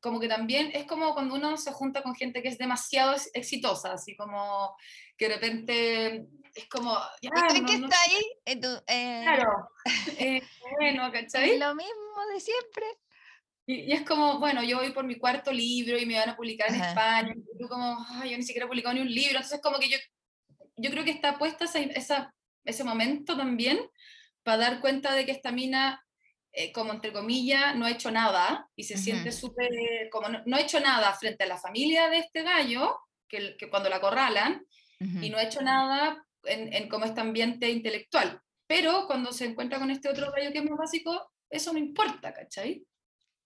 D: como que también es como cuando uno se junta con gente que es demasiado exitosa, así como que de repente es como...
B: Ya, ¿Y que está ahí? Eh,
D: claro. Eh, bueno, ¿cachai?
B: Lo mismo de siempre.
D: Y, es como, bueno, yo voy por mi cuarto libro y me van a publicar en España, y tú como, ay, yo ni siquiera he publicado ni un libro, entonces como que yo, yo creo que está puesta esa, esa, ese momento también para dar cuenta de que esta mina eh, como entre comillas, no ha hecho nada y se siente súper, como no, ha hecho nada frente a la familia de este gallo, que, que cuando la acorralan, y no ha hecho nada en, en, como este ambiente intelectual. Pero cuando se encuentra con este otro gallo que es más básico, eso no importa, ¿cachai?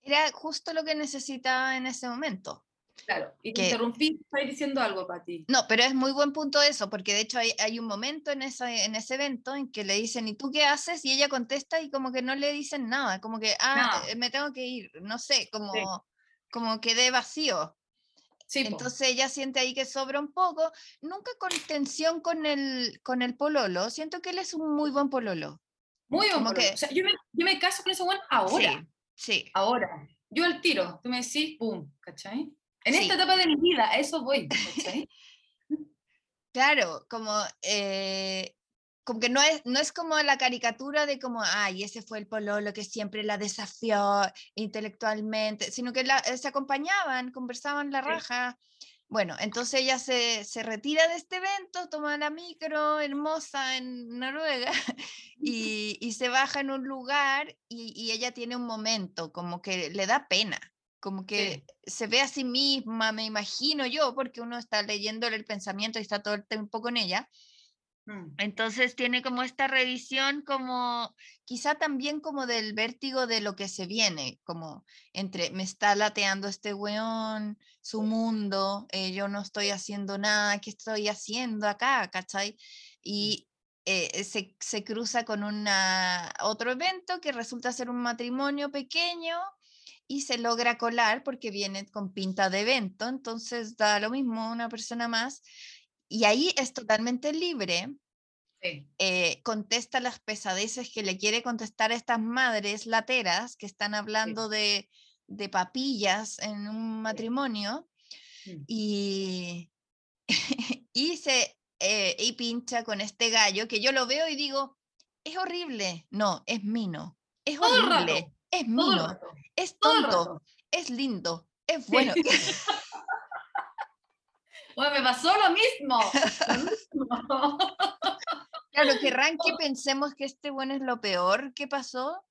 B: Era justo lo que necesitaba en ese momento.
D: Claro, y te interrumpí, estás diciendo algo, Pati.
B: No, pero es muy buen punto eso, porque de hecho hay, hay un momento en, esa, en ese evento en que le dicen, ¿y tú qué haces? Y ella contesta y como que no le dicen nada, como que, ah, eh, me tengo que ir, no sé, como, sí. como quedé vacío. Sí, Entonces ella siente ahí que sobra un poco, nunca con tensión con el, con el pololo, siento que él es un muy buen pololo.
D: Muy buen pololo. Que... O sea, yo, me, yo me caso con ese buen ahora.
B: Sí, sí.
D: Ahora. Yo al tiro, tú me decís, pum, ¿cachai? En esta etapa de mi vida, a eso voy.
B: claro, como, eh, como que no es, no es como la caricatura de como, ay, ese fue el pololo que siempre la desafió intelectualmente, sino que la, eh, se acompañaban, conversaban la raja. Bueno, entonces ella se, se, retira de este evento, toma la micro hermosa en Noruega y, y se baja en un lugar y, y, ella tiene un momento como que le da pena como que se ve a sí misma, me imagino yo, porque uno está leyéndole el pensamiento y está todo el tiempo con ella. Mm. Entonces tiene como esta revisión como quizá también como del vértigo de lo que se viene, como entre me está lateando este weón, su mundo, eh, yo no estoy haciendo nada, ¿qué estoy haciendo acá? ¿Cachai? Mm. Y eh, se, se, cruza con una, otro evento que resulta ser un matrimonio pequeño y se logra colar porque viene con pinta de evento, entonces da lo mismo una persona más y ahí es totalmente libre. Eh, contesta las pesadeces que le quiere contestar a estas madres lateras que están hablando de, de, papillas en un matrimonio mm. y, y se eh, y pincha con este gallo que yo lo veo y digo, es horrible. No, es mino. Es horrible. Es mino es tonto, es lindo, es bueno.
D: bueno, me pasó lo mismo.
B: claro, que que pensemos que este bueno es lo peor que pasó.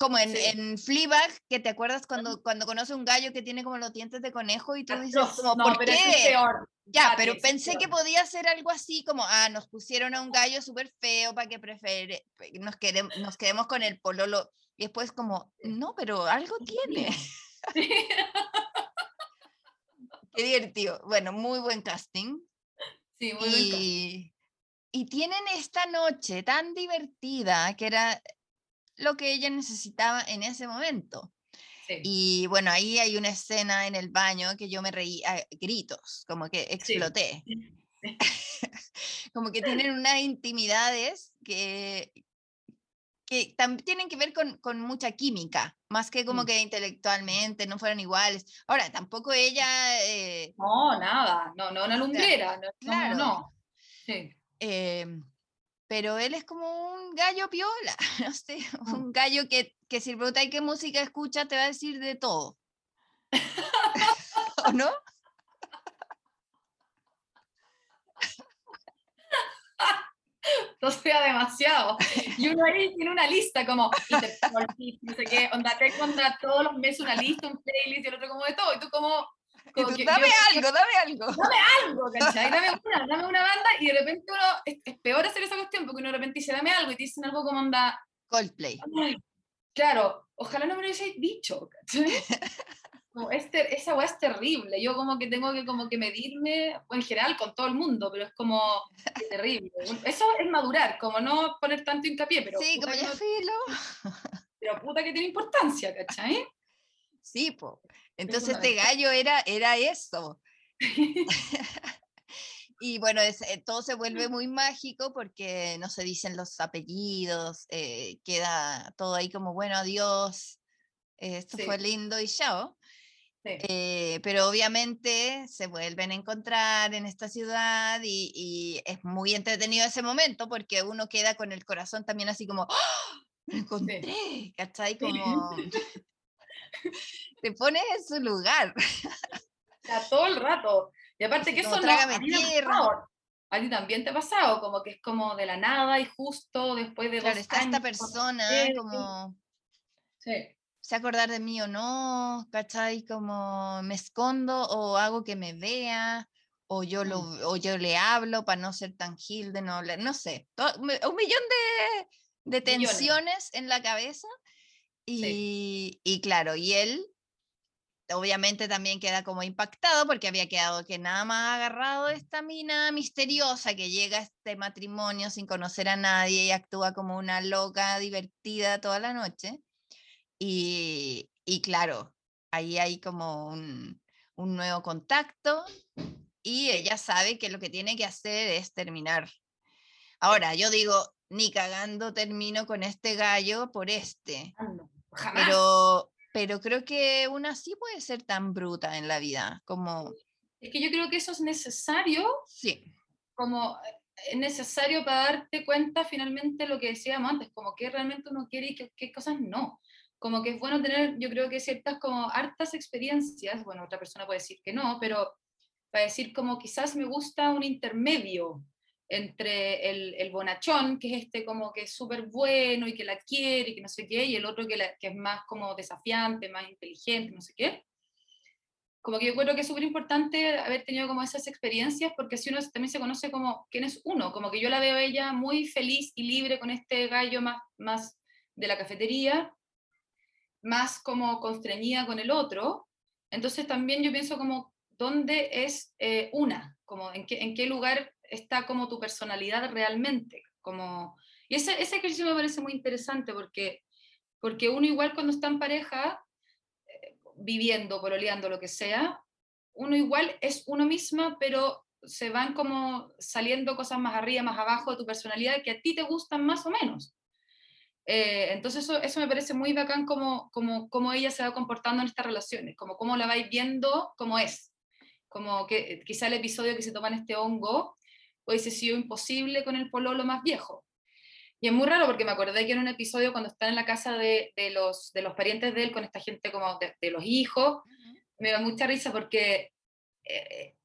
B: Como en, en Fleabag, que te acuerdas cuando, cuando conoce un gallo que tiene como los dientes de conejo y tú dices como, ¿por qué?
D: Es peor.
B: Ya, pero pensé que podía ser algo así como, ah, nos pusieron a un gallo súper feo para que prefere, nos, queremos, nos quedemos con el pololo y después como, no, pero algo tiene. Qué divertido. Bueno, muy buen casting.
D: Sí, muy y,
B: y tienen esta noche tan divertida que era lo que ella necesitaba en ese momento. Y bueno, ahí hay una escena en el baño que yo me reí a gritos, como que exploté. como que tienen unas intimidades que, que tienen que ver con, con, mucha química, más que como mm. que intelectualmente no fueran iguales. Ahora, tampoco ella... Eh,
D: no, nada, no, no una lumbrera, no, claro. no. Sí.
B: Eh, pero él es como un gallo piola, no sé, mm. un gallo que, que si preguntas qué música escucha, te va a decir de todo. ¿O no?
D: no sea demasiado. Y uno ahí tiene una lista como, no sé qué, onda, tengo onda, todos los meses una lista, un playlist y el otro como de todo, y tú como...
B: como que, dame algo, dame algo.
D: Dame algo, ¿cachai? Dame una, dame una banda y de repente uno, es, es, peor hacer esa cuestión porque uno de repente dice, dame algo y te dicen algo como onda...
B: Coldplay.
D: claro, ojalá no me lo hubierais dicho, ¿cachai? este, esa weá es terrible. Yo como que tengo que como que medirme, en general con todo el mundo, pero es como terrible. Eso es madurar, como no poner tanto hincapié, pero...
B: Sí, como ya filo.
D: Pero puta que tiene importancia, ¿cachai?
B: Sí, po. Entonces este gallo era, era eso. y bueno, eh, todo se vuelve muy mágico porque no se dicen los apellidos, eh, queda todo ahí como, bueno, adiós, esto fue lindo y chao. Eh, pero obviamente se vuelven a encontrar en esta ciudad y, es muy entretenido ese momento porque uno queda con el corazón también así como, ¡Oh! ¡Me encontré! ¿Cachai? Como te pones en su lugar.
D: todo el rato. Y aparte que eso no, a, a ti también te ha pasado, como que es como de la nada y justo después de
B: claro, está esta persona como... Sí sé acordar de mí o no, ¿cachai? Como me escondo o hago que me vea, o yo, lo, mm. o yo le hablo para no ser tan de no, no sé, un millón de, de tensiones en la cabeza. Y, y, claro, y él obviamente también queda como impactado porque había quedado que nada más agarrado esta mina misteriosa que llega a este matrimonio sin conocer a nadie y actúa como una loca divertida toda la noche. Y, claro, ahí hay como un, nuevo contacto y ella sabe que lo que tiene que hacer es terminar. Ahora, yo digo, ni cagando termino con este gallo por este.
D: Ah,
B: pero, pero creo que una sí puede ser tan bruta en la vida como...
D: Es que yo creo que eso es necesario.
B: Sí.
D: Como eh, es necesario para darte cuenta finalmente lo que decíamos antes, como que realmente uno quiere y qué cosas no como que es bueno tener, yo creo que ciertas como hartas experiencias, bueno, otra persona puede decir que no, pero para decir como quizás me gusta un intermedio entre el, el bonachón, que es este como que es súper bueno y que la quiere y que no sé qué, y el otro que, que es más como desafiante, más inteligente, no sé qué. Como que yo creo que es súper importante haber tenido como esas experiencias, porque así uno también se conoce como quién es uno, como que yo la veo ella muy feliz y libre con este gallo más, más de la cafetería, más como constreñida con el otro. Entonces también yo pienso como, ¿dónde es eh, una? Como, ¿en qué, ¿En qué lugar está como tu personalidad realmente? Como, y ese, ese ejercicio me parece muy interesante porque, porque uno igual cuando está en pareja, eh, viviendo, pololeando, lo que sea, uno igual es uno misma, pero se van como saliendo cosas más arriba, más abajo de tu personalidad que a ti te gustan más o menos. Eh, entonces eso, eso, me parece muy bacán como, como, como, ella se va comportando en estas relaciones, como cómo la vais viendo como es. Como que quizá el episodio que se toman este hongo hubiese sido imposible con el pololo más viejo. Y es muy raro porque me acordé que en un episodio cuando están en la casa de, de los, de los parientes de él con esta gente como de, de los hijos, me da mucha risa porque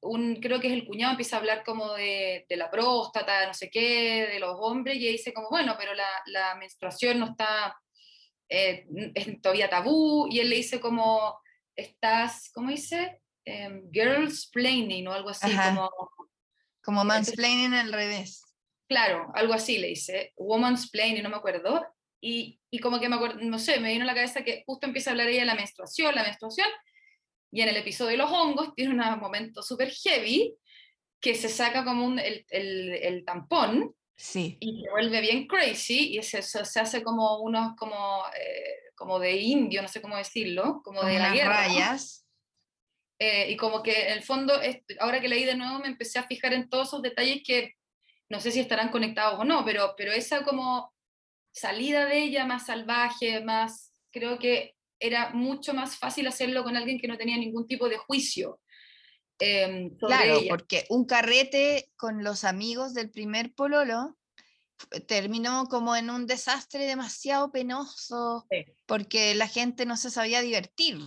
D: un, creo que es el cuñado, empieza a hablar como de, de, la próstata, no sé qué, de los hombres, y dice como, bueno, pero la, la menstruación no está, eh, es todavía tabú, y él le dice como, estás, ¿cómo dice? Eh, girls planning o algo así, como...
B: Como mansplaining al revés.
D: Claro, algo así le dice, woman's planning, no me acuerdo, y, y como que me acuerdo, no sé, me vino a la cabeza que justo empieza a hablar ella de la menstruación, la menstruación, y en el episodio de los hongos tiene un momento súper heavy que se saca como un, el, el, el, tampón
B: sí.
D: y se vuelve bien crazy y se, se hace como unos como, eh, como de indio, no sé cómo decirlo, como, de la guerra.
B: rayas.
D: Eh, y como que en el fondo, ahora que leí de nuevo me empecé a fijar en todos esos detalles que no sé si estarán conectados o no, pero, pero esa como salida de ella más salvaje, más, creo que era mucho más fácil hacerlo con alguien que no tenía ningún tipo de juicio.
B: Em, claro, porque un carrete con los amigos del primer pololo terminó como en un desastre demasiado penoso porque la gente no se sabía divertir.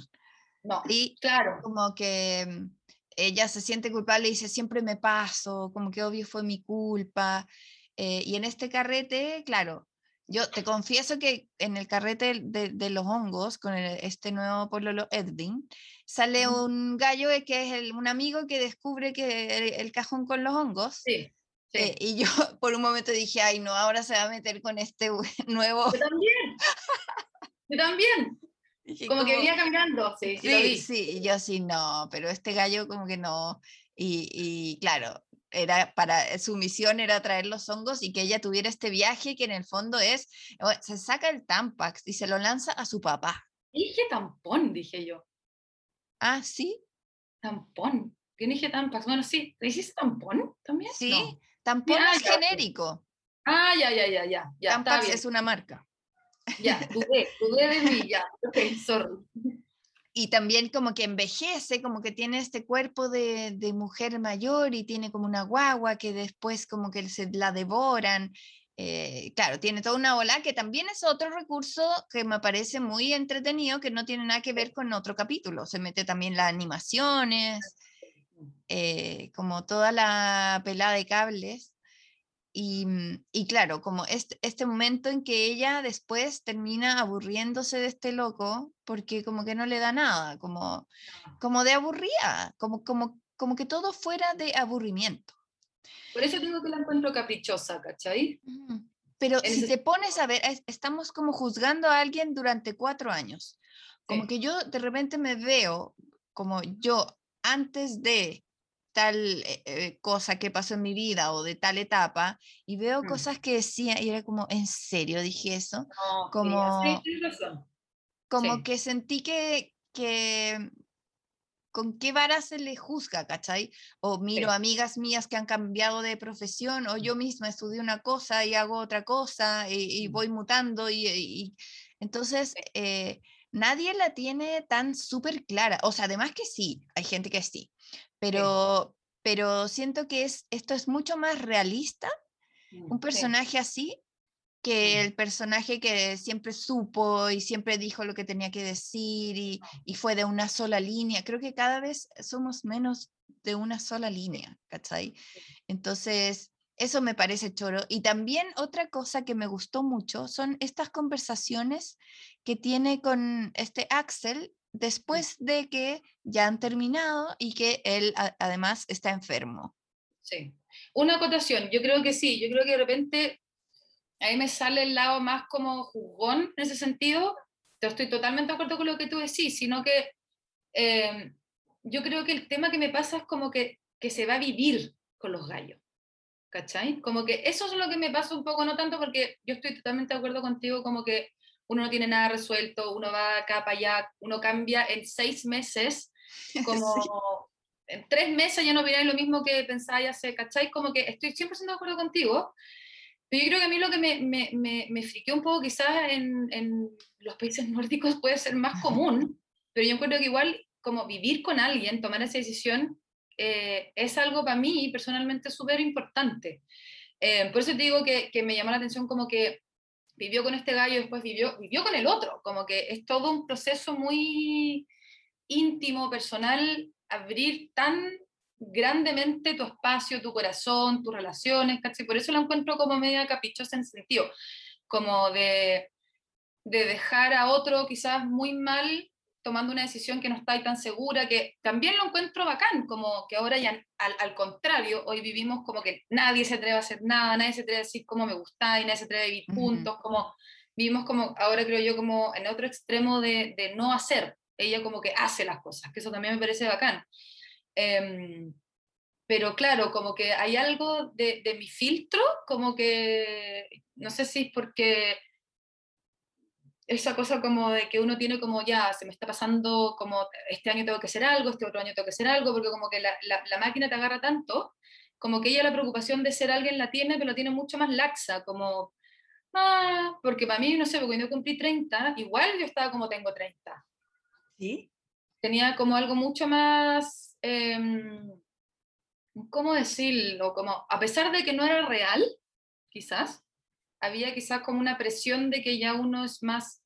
D: No,
B: y
D: claro.
B: Como que mm, ella se siente culpable y dice, siempre me paso, como que obvio fue mi culpa. Eh, y en este carrete, claro, yo te confieso que en el carrete de, los hongos, con este nuevo pololo Edwin, sale un gallo que es un amigo que descubre que el, cajón con los hongos.
D: Sí.
B: Eh, y yo por un momento dije, ay, no, ahora se va a meter con este nuevo.
D: Yo también. Yo también. como, que venía caminando, sí.
B: Sí, sí, yo sí, no, pero este gallo como que no. Y, y claro, era para su misión era traer los hongos y que ella tuviera este viaje que en el fondo es, se saca el Tampax y se lo lanza a su papá.
D: Dije tampón, dije yo.
B: Ah, sí.
D: Tampón. ¿Quién dije Tampax? Bueno, sí. ¿Te hiciste tampón también?
B: Sí, tampón es genérico.
D: Ah, ya, ya, ya, ya. ya
B: Tampax es una marca.
D: Ya, dudé, dudé de mí, ya. Ok, sorry
B: y también como que envejece, como que tiene este cuerpo de, mujer mayor y tiene como una guagua que después como que se la devoran. Eh, claro, tiene toda una ola que también es otro recurso que me parece muy entretenido, que no tiene nada que ver con otro capítulo. Se mete también las animaciones, eh, como toda la pelada de cables. Mm, y, claro, como este, este, momento en que ella después termina aburriéndose de este loco porque como que no le da nada, como, como de aburrida, como, como, como que todo fuera de aburrimiento.
D: Por eso tengo que la encuentro caprichosa, ¿cachai?
B: Pero si te pones a ver, estamos como juzgando a alguien durante cuatro años. Como que yo de repente me veo como yo antes de tal eh, eh, cosa que pasó en mi vida o de tal etapa y veo mm. cosas que decía y era como, ¿en serio dije eso? como como que sentí que, que con qué vara se le juzga, ¿cachai? O miro amigas mías que han cambiado de profesión, o yo misma estudié una cosa y hago otra cosa y, mm. voy mutando y, entonces eh, nadie la tiene tan súper clara. O sea, además que sí, hay gente que sí, pero, pero siento que es, esto es mucho más realista, mm, un personaje así, que el personaje que siempre supo y siempre dijo lo que tenía que decir y, y, fue de una sola línea. Creo que cada vez somos menos de una sola línea, ¿cachai? Entonces, eso me parece choro. Y también otra cosa que me gustó mucho son estas conversaciones que tiene con este Axel después de que ya han terminado y que él además está enfermo.
D: Sí. Una acotación, yo creo que sí, yo creo que de repente ahí me sale el lado más como jugón en ese sentido. Yo estoy totalmente de acuerdo con lo que tú decís, sino que em, yo creo que el tema que me pasa es como que, que se va a vivir con los gallos. ¿Cachai? Como que eso es lo que me pasa un poco, no tanto porque yo estoy totalmente de acuerdo contigo, como que uno no tiene nada resuelto, uno va acá para allá, uno cambia en seis meses, como en tres meses ya no miráis lo mismo que pensáis hace, ¿cachai? Como que estoy 100% de acuerdo contigo, pero yo creo que a mí lo que me, me, me, me friqueó un poco quizás en, en, los países nórdicos puede ser más común, pero yo encuentro que igual como vivir con alguien, tomar esa decisión, eh, es algo para mí personalmente súper importante. Eh, por eso te digo que, que, me llamó la atención como que vivió con este gallo, después vivió, vivió con el otro, como que es todo un proceso muy íntimo, personal, abrir tan grandemente tu espacio, tu corazón, tus relaciones, ¿cachai? Por eso lo encuentro como media caprichosa en sentido, como de, de dejar a otro quizás muy mal tomando una decisión que no está tan segura, que también lo encuentro bacán, como que ahora ya al, al, contrario, hoy vivimos como que nadie se atreve a hacer nada, nadie se atreve a decir cómo me gusta y nadie se atreve a vivir juntos, como vivimos como, ahora creo yo como en otro extremo de, de, no hacer, ella como que hace las cosas, que eso también me parece bacán. Eh, pero claro, como que hay algo de, de mi filtro, como que, no sé si es porque esa cosa como de que uno tiene como ya, se me está pasando como este año tengo que hacer algo, este otro año tengo que hacer algo, porque como que la, la, máquina te agarra tanto, como que ella la preocupación de ser alguien la tiene, pero la tiene mucho más laxa, como, ah, porque para mí, no sé, porque cuando yo cumplí 30, igual yo estaba como tengo 30.
B: ¿Sí?
D: Tenía como algo mucho más, eh, ¿cómo decirlo? Como, a pesar de que no era real, quizás, había quizás como una presión de que ya uno es más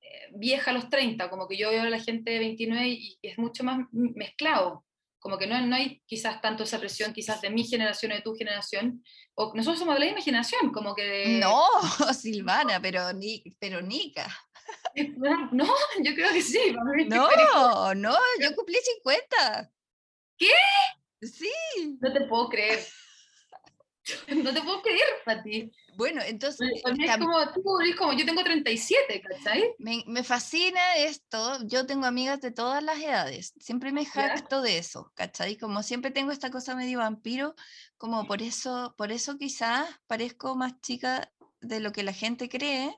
D: eh, vieja a los 30, como que yo veo a la gente de 29 y, es mucho más mezclado, como que no, no hay quizás tanto esa presión quizás de mi generación o de tu generación, o nosotros somos de la misma generación, como que de...
B: No, Silvana, pero, ni, pero Nica.
D: No, yo creo que sí.
B: No, no, yo cumplí 50.
D: ¿Qué?
B: Sí.
D: No te puedo creer. No te puedo creer, Pati.
B: Bueno, entonces...
D: Es como, tú como, yo tengo 37, ¿cachai?
B: Me, me, fascina esto, yo tengo amigas de todas las edades, siempre me jacto de eso, ¿cachai? Como siempre tengo esta cosa medio vampiro, como por eso, por eso quizás parezco más chica de lo que la gente cree,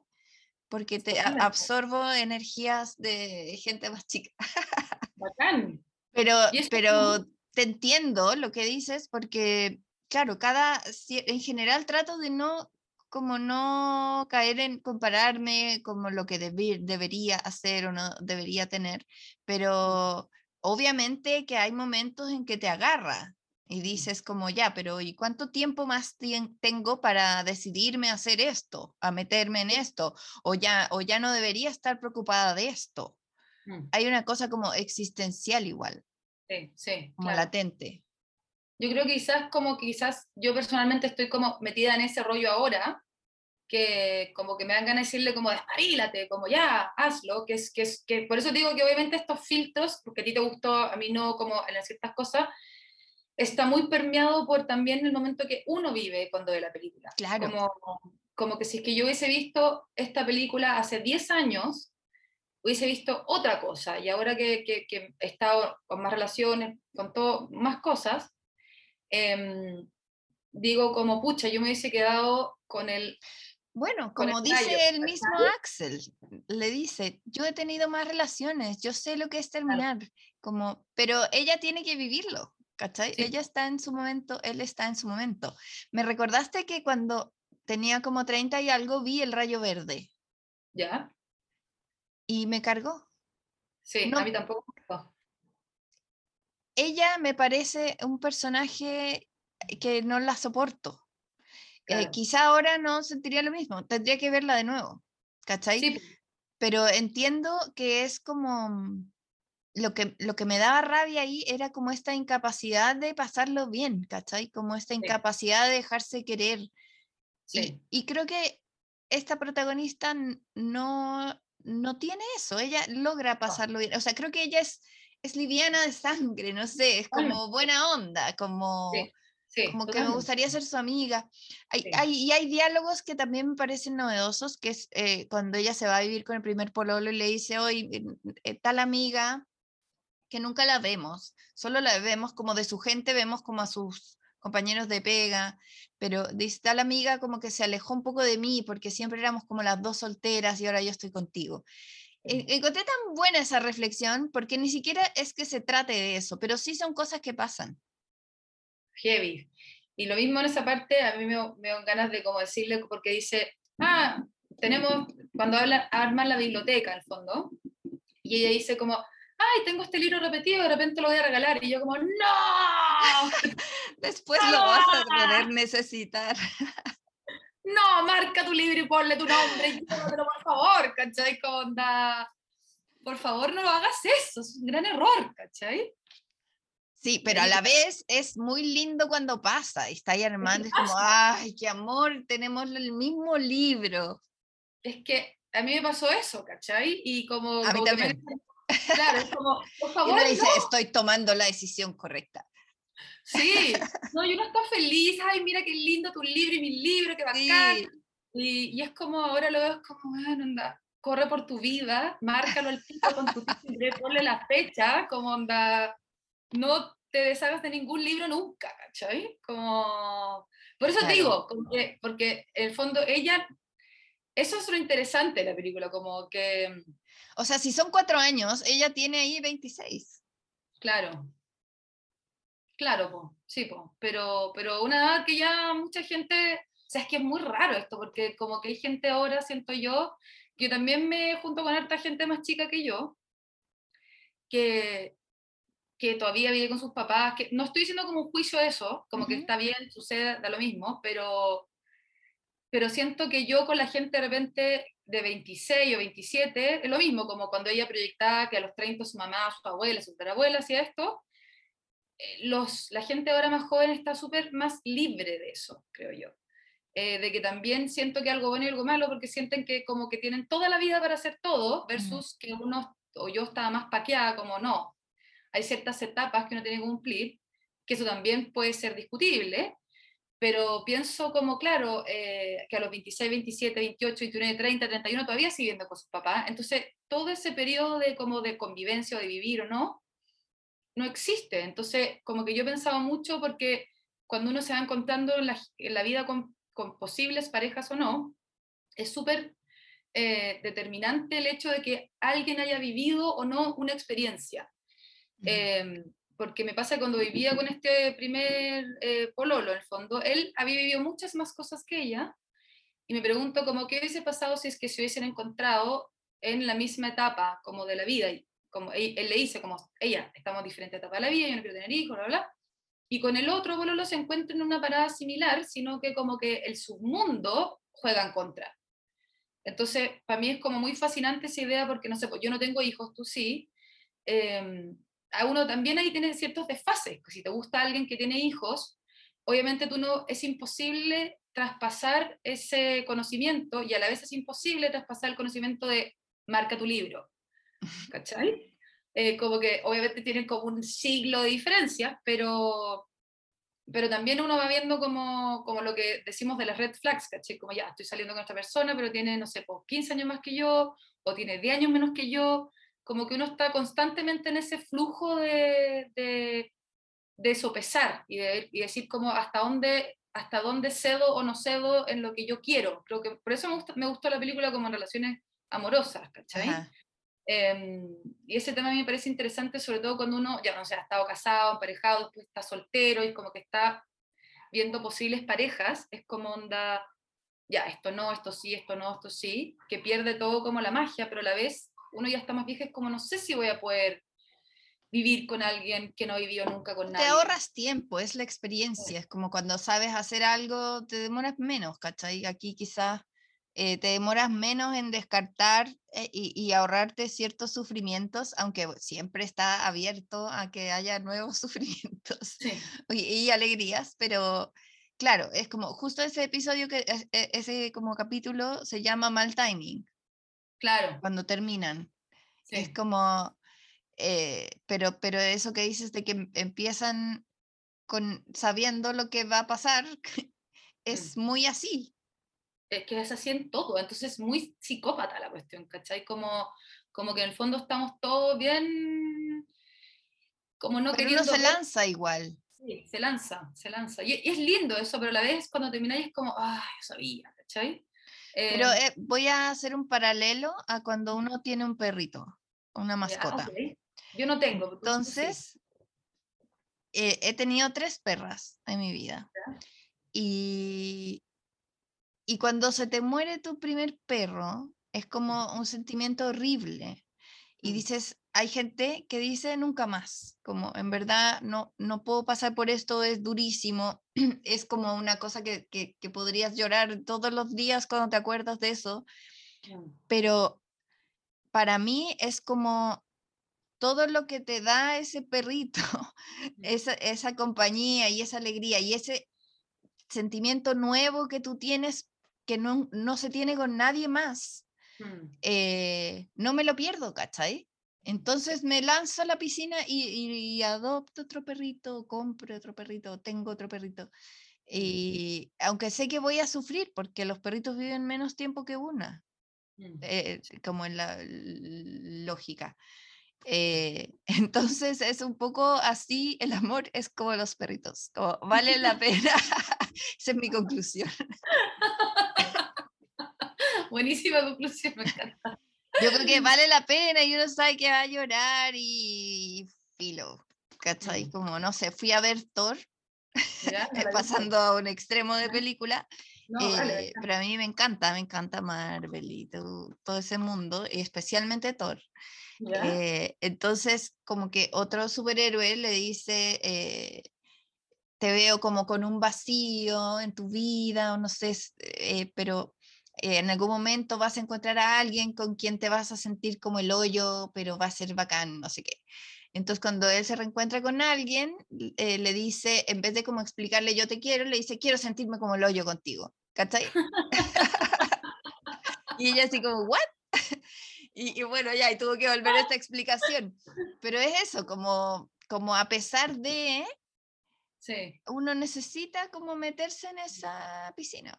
B: porque te absorbo energías de gente más chica.
D: Bacán.
B: Pero, pero te entiendo lo que dices, porque, claro, cada, en general trato de no como no caer en compararme como lo que debería hacer o no debería tener, pero obviamente que hay momentos en que te agarra y dices como ya, pero ¿y cuánto tiempo más tengo para decidirme a hacer esto, a meterme en esto? O ya, o ya no debería estar preocupada de esto. Mm. Hay una cosa como existencial igual.
D: Sí, sí.
B: Como latente
D: yo creo que quizás como quizás yo personalmente estoy como metida en ese rollo ahora, que como que me dan ganas de decirle como desparílate, como ya, hazlo, que es, que es, que por eso digo que obviamente estos filtros, porque a ti te gustó, a mí no, como en ciertas cosas, está muy permeado por también el momento que uno vive cuando ve la película.
B: Claro.
D: Como, como que si es que yo hubiese visto esta película hace 10 años, hubiese visto otra cosa, y ahora que, que, que he estado con más relaciones, con todo, más cosas, Em, digo como, pucha, yo me hubiese quedado con el...
B: Bueno, como dice el mismo Axel, le dice, yo he tenido más relaciones, yo sé lo que es terminar, como, pero ella tiene que vivirlo, ¿cachai? Ella está en su momento, él está en su momento. Me recordaste que cuando tenía como 30 y algo vi el rayo verde.
D: ¿Ya?
B: Y me cargó.
D: Sí, a mí tampoco
B: ella me parece un personaje que no la soporto. Eh, quizá ahora no sentiría lo mismo, tendría que verla de nuevo, ¿cachai? Pero entiendo que es como lo que, lo que me daba rabia ahí era como esta incapacidad de pasarlo bien, ¿cachai? Como esta incapacidad de dejarse querer. Y, y, creo que esta protagonista no, no tiene eso, ella logra pasarlo bien. O sea, creo que ella es es liviana de sangre, no sé, es como buena onda, como, como que me gustaría ser su amiga. Hay, hay, y hay diálogos que también me parecen novedosos, que es eh, cuando ella se va a vivir con el primer pololo y le dice, hoy eh, tal amiga que nunca la vemos, solo la vemos como de su gente, vemos como a sus compañeros de pega, pero dice tal amiga como que se alejó un poco de mí porque siempre éramos como las dos solteras y ahora yo estoy contigo. Encontré tan buena esa reflexión porque ni siquiera es que se trate de eso, pero sí son cosas que pasan.
D: Heavy. Y lo mismo en esa parte, a mí me, me dan ganas de como decirle, porque dice, ah, tenemos, cuando habla, arman la biblioteca al fondo, y ella dice como, ay, tengo este libro repetido, de repente lo voy a regalar, y yo como, no.
B: Después lo vas a querer necesitar.
D: no, marca tu libro y ponle tu nombre, pero por favor, ¿cachai? Por favor, no lo hagas eso, es un gran error, ¿cachai?
B: Sí, pero a la vez es muy lindo cuando pasa y está ahí Armando, es como, ay, qué amor, tenemos el mismo libro.
D: Es que a mí me pasó eso, ¿cachai? Y como...
B: A mí también.
D: claro, es como, por favor.
B: Dice, estoy tomando la decisión correcta.
D: Sí, no, yo no estoy feliz, ay, mira qué lindo tu libro y mi libro, qué bacán. Y, y, es como, ahora lo veo como, bueno, anda, corre por tu vida, márcalo al pico con tu timbre, ponle la fecha, como onda, no te deshagas de ningún libro nunca, ¿cachai? Como, por eso te digo, porque, porque en el fondo ella, eso es lo interesante de la película, como que...
B: O sea, si son cuatro años, ella tiene ahí 26.
D: Claro, Claro, sí, pero, pero una edad que ya mucha gente, o sea, es que es muy raro esto, porque como que hay gente ahora, siento yo, que también me junto con harta gente más chica que yo, que, que todavía vive con sus papás, que no estoy diciendo como un juicio eso, como que está bien, sucede, da lo mismo, pero, pero siento que yo con la gente de repente de 26 o 27, es lo mismo, como cuando ella proyectaba que a los 30 su mamá, su abuela, su terabuela hacía esto, los, la gente ahora más joven está súper más libre de eso, creo yo. Eh, de que también siento que algo bueno y algo malo, porque sienten que como que tienen toda la vida para hacer todo, versus que uno o yo estaba más paqueada, como no. Hay ciertas etapas que uno tiene que cumplir, que eso también puede ser discutible, pero pienso como, claro, eh, que a los 26, 27, 28, 29, 30, 31 todavía sigue viviendo con sus papás, entonces todo ese periodo de, como de convivencia o de vivir o no, no existe. Entonces, como que yo pensaba mucho porque cuando uno se va encontrando en la, vida con, posibles parejas o no, es súper eh, determinante el hecho de que alguien haya vivido o no una experiencia. Em, porque me pasa cuando vivía con este primer eh, pololo, en el fondo, él había vivido muchas más cosas que ella, y me pregunto como qué hubiese pasado si es que se hubiesen encontrado en la misma etapa como de la vida, y como él, le dice como, ella, estamos en diferentes etapas de la vida, yo no quiero tener hijos, bla, bla, y con el otro pololo se encuentra en una parada similar, sino que como que el submundo juega en contra. Entonces, para mí es como muy fascinante esa idea porque, no sé, pues yo no tengo hijos, tú sí, eh, a uno también ahí tiene ciertos desfases. Si te gusta alguien que tiene hijos, obviamente tú no, es imposible traspasar ese conocimiento y a la vez es imposible traspasar el conocimiento de marca tu libro. ¿Cachai? Eh, como que obviamente tienen como un siglo de diferencia, pero, pero también uno va viendo como, como lo que decimos de las red flags, ¿cachai? Como ya, estoy saliendo con esta persona, pero tiene, no sé, pues 15 años más que yo, o tiene 10 años menos que yo, como que uno está constantemente en ese flujo de, de, de sopesar y, de, y decir como hasta dónde, hasta dónde cedo o no cedo en lo que yo quiero. Creo que por eso me, gusta, me gustó la película como en relaciones amorosas, ¿cachai? Em, y ese tema a mí me parece interesante, sobre todo cuando uno ya no sé, ha estado casado, emparejado, después está soltero y como que está viendo posibles parejas, es como onda, ya, esto no, esto sí, esto no, esto sí, que pierde todo como la magia, pero a la vez uno ya está más viejo, es como no sé si voy a poder vivir con alguien que no vivió nunca con nadie.
B: Te ahorras tiempo, es la experiencia, es como cuando sabes hacer algo, te demoras menos, ¿cachai? Aquí quizás eh, te demoras menos en descartar eh, y, ahorrarte ciertos sufrimientos, aunque siempre está abierto a que haya nuevos sufrimientos y, alegrías, pero claro, es como justo ese episodio, que e, ese como capítulo se llama Mal Timing.
D: Claro.
B: Cuando terminan. Es como, eh, pero, pero eso que dices de que em, empiezan con sabiendo lo que va a pasar, es muy así.
D: Es que es así en todo, entonces es muy psicópata la cuestión, ¿cachai? Como, como que en el fondo estamos todos bien, como no
B: pero Uno se lanza igual.
D: Sí, se lanza, se lanza. Y, es lindo eso, pero a la vez cuando termináis es como, ay, yo sabía, ¿cachai?
B: Pero em, eh, voy a hacer un paralelo a cuando uno tiene un perrito, una mascota.
D: Yo no tengo.
B: Entonces, eh, he tenido tres perras en mi vida. Y, y cuando se te muere tu primer perro, es como un sentimiento horrible. Y mm. dices, hay gente que dice nunca más, como en verdad no, no puedo pasar por esto, es durísimo, es como una cosa que, que, podrías llorar todos los días cuando te acuerdas de eso, pero para mí es como todo lo que te da ese perrito, esa, esa compañía y esa alegría y ese sentimiento nuevo que tú tienes que no, no se tiene con nadie más. Mm. Eh, no me lo pierdo, ¿cachai? Entonces me lanzo a la piscina y, adopto otro perrito, compro otro perrito, tengo otro perrito. Y aunque sé que voy a sufrir porque los perritos viven menos tiempo que una, mm. eh, como en la lógica. Eh, entonces es un poco así, el amor es como los perritos, como vale la pena. Esa es mi conclusión.
D: Buenísima conclusión, me encanta.
B: Yo creo que vale la pena y uno sabe que va a llorar y filo, ¿cachai? Como, no sé, fui a ver Thor, pasando a un extremo de película, eh, pero a mí me encanta, me encanta Marvel y todo, ese mundo, y especialmente Thor. Eh, entonces, como que otro superhéroe le dice, eh, te veo como con un vacío en tu vida, o no sé, pero eh, en algún momento vas a encontrar a alguien con quien te vas a sentir como el hoyo, pero va a ser bacán, no sé qué. Entonces, cuando él se reencuentra con alguien, eh, le dice, en vez de como explicarle yo te quiero, le dice quiero sentirme como el hoyo contigo. ¿Cachai? y ella así como, ¿what? y, bueno, ya, y tuvo que volver a esta explicación. Pero es eso, como, como a pesar de, Sí. Uno necesita como meterse en esa piscina.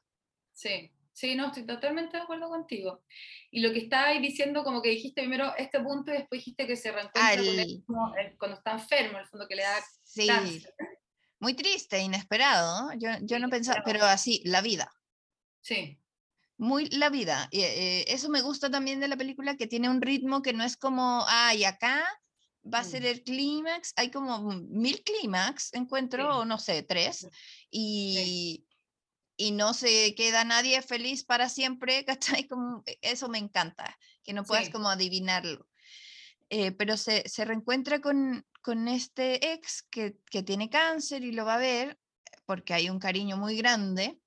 D: Sí, sí, no, estoy totalmente de acuerdo contigo. Y lo que estabas diciendo, como que dijiste primero este punto y después dijiste que se reencuentra con él cuando está enfermo, el fondo que le da sí.
B: Muy triste, inesperado. Yo, yo no pensaba, pero así, la vida.
D: Sí.
B: Muy la vida. Y, eh, eso me gusta también de la película, que tiene un ritmo que no es como, ay, acá va a ser mm. el clímax, hay como mil clímax, encuentro, no sé, tres, y, y no se queda nadie feliz para siempre, ¿cachai? Como, e, eso me encanta, que no puedas como adivinarlo. Eh, pero se, se, reencuentra con, con este ex que, que, tiene cáncer y lo va a ver porque hay un cariño muy grande.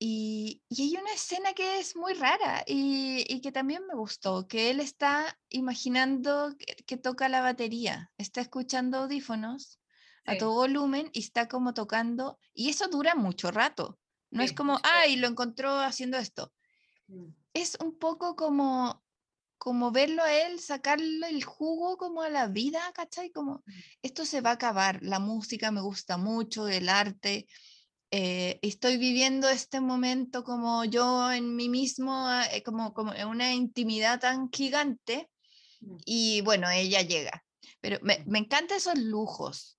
B: Y, y hay una escena que es muy rara y, y, que también me gustó, que él está imaginando que, toca la batería, está escuchando audífonos a todo volumen y está como tocando, y eso dura mucho rato. No es como, ay, lo encontró haciendo esto. Mm. Es un poco como, como verlo a él, sacarle el jugo como a la vida, ¿cachai? Como, mm. esto se va a acabar, la música me gusta mucho, el arte. Eh, estoy viviendo este momento como yo en mí mismo, eh, como, como en una intimidad tan gigante. Mm. Y bueno, ella llega. Pero me, me encantan esos lujos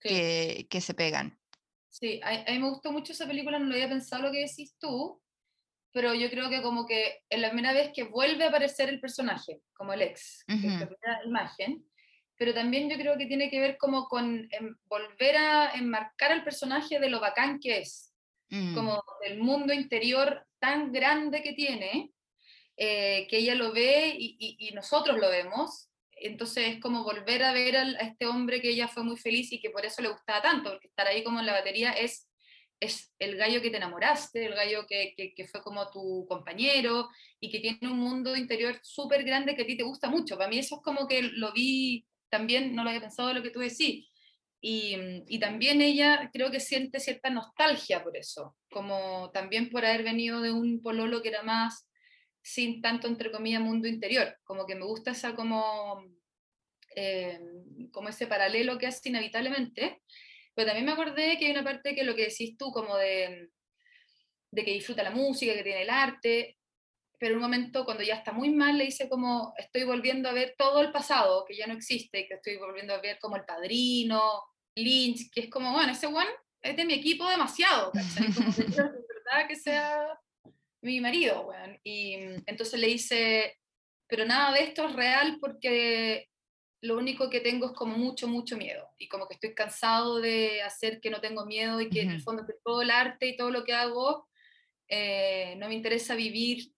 B: que, que se pegan.
D: Sí, a, mí me gustó mucho esa película, no lo había pensado lo que decís tú, pero yo creo que como que es la primera vez que vuelve a aparecer el personaje, como el ex, que es la primera imagen, pero también yo creo que tiene que ver como con em, volver a enmarcar al personaje de lo bacán que es, mm. como del mundo interior tan grande que tiene, eh, que ella lo ve y, y, y, nosotros lo vemos, entonces es como volver a ver a este hombre que ella fue muy feliz y que por eso le gustaba tanto, porque estar ahí como en la batería es, es el gallo que te enamoraste, el gallo que, que, fue como tu compañero y que tiene un mundo interior súper grande que a ti te gusta mucho. Para mí eso es como que lo vi también, no lo había pensado lo que tú decís. Y, y, también ella creo que siente cierta nostalgia por eso, como también por haber venido de un pololo que era más sin tanto, entre comillas, mundo interior. Como que me gusta esa como, eh, como ese paralelo que hace inevitablemente. Pero también me acordé que hay una parte que lo que decís tú, como de, de que disfruta la música, que tiene el arte, pero en un momento cuando ya está muy mal le dice como estoy volviendo a ver todo el pasado que ya no existe, que estoy volviendo a ver como el padrino, Lynch, que es como, bueno, ese one es de mi equipo demasiado, ¿cachai? Como que verdad que sea mi marido, weón. Y mm, entonces le dice, pero nada de esto es real porque lo único que tengo es como mucho, mucho miedo. Y como que estoy cansado de hacer que no tengo miedo y que en el fondo que todo el arte y todo lo que hago, eh, no me interesa vivir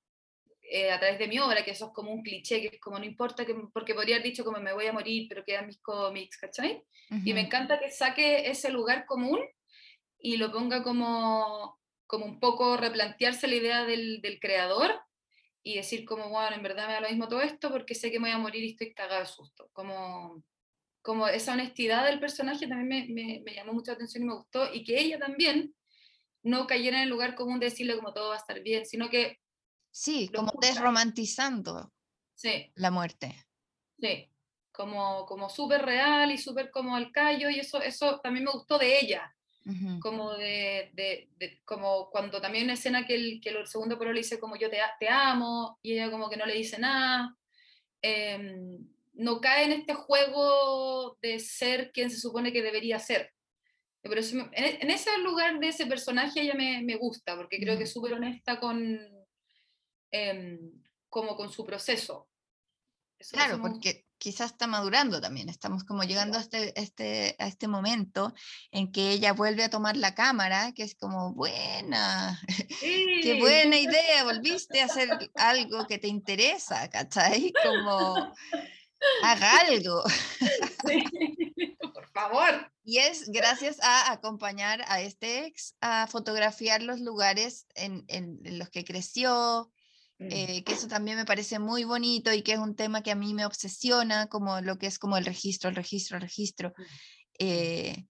D: eh, a través de mi obra, que eso es como un cliché, que es como no importa, que, porque podría haber dicho como me voy a morir, pero quedan mis cómics, ¿cachai? Y me encanta que saque ese lugar común y lo ponga como como un poco replantearse la idea del, del, creador y decir como, bueno, en verdad me da lo mismo todo esto porque sé que me voy a morir y estoy cagado de susto. Como, como esa honestidad del personaje también me, me, me, llamó mucha atención y me gustó y que ella también no cayera en el lugar común de decirle como todo va a estar bien, sino que...
B: Sí, como desromantizando
D: sí.
B: la muerte.
D: Sí, como, como súper real y súper como al callo y eso, eso también me gustó de ella como de, de, como cuando también una escena que el, que el segundo pero le dice como yo te, te amo y ella como que no le dice nada, em, no cae en este juego de ser quien se supone que debería ser. Pero en, ese lugar de ese personaje ella me, me gusta, porque creo que es súper honesta con, em, como con su proceso.
B: claro, porque quizás está madurando también. Estamos como llegando a este, este, a este momento en que ella vuelve a tomar la cámara, que es como, buena, qué buena idea, volviste a hacer algo que te interesa, ¿cachai? Como, haga algo.
D: por favor.
B: Y es gracias a acompañar a este ex a fotografiar los lugares en, en los que creció. Eh, que eso también me parece muy bonito y que es un tema que a mí me obsesiona, como lo que es como el registro, el registro, el registro. Mm. Eh,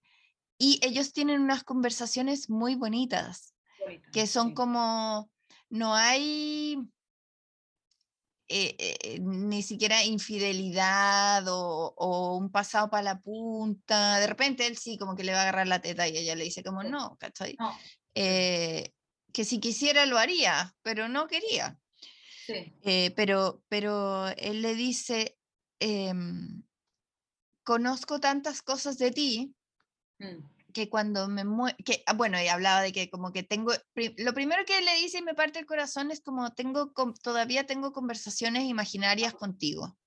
B: y ellos tienen unas conversaciones muy bonitas, que son como, no hay, eh, eh, ni siquiera infidelidad o, un pasado para la punta. De repente él sí, como que le va a agarrar la teta y ella le dice como no, ¿cachai? Eh, que si quisiera lo haría, pero no quería. Pero, pero él le dice, em, conozco tantas cosas de ti mm que cuando me que, ah, bueno, y hablaba de que como que tengo, lo primero que le dice y me parte el corazón es como tengo, todavía tengo conversaciones imaginarias contigo.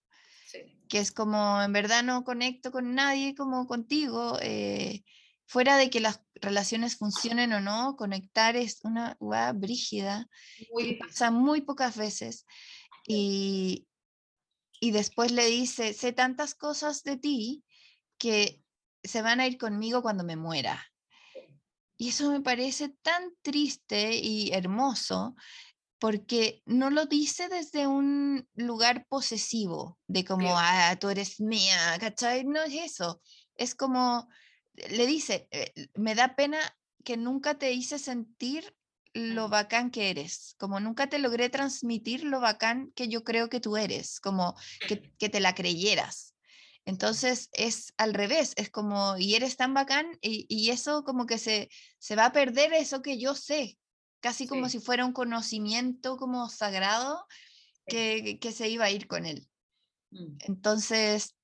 B: Que es como, en verdad no conecto con nadie como contigo. Eh, fuera de que las relaciones funcionen o no, conectar es una guay brígida muy pasa muy pocas veces. Y, y después le dice, sé tantas cosas de ti que se van a ir conmigo cuando me muera. Y eso me parece tan triste y hermoso porque no lo dice desde un lugar posesivo, de como, ah, tú eres mía, ¿cachai? No es eso. Es como, le dice, eh, me da pena que nunca te hice sentir lo bacán que eres, como nunca te logré transmitir lo bacán que yo creo que tú eres, como que, que te la creyeras. Entonces es al revés, es como, y eres tan bacán y, eso como que se, se va a perder eso que yo sé, casi como si fuera un conocimiento como sagrado que, que, se iba a ir con él. Mm. Entonces,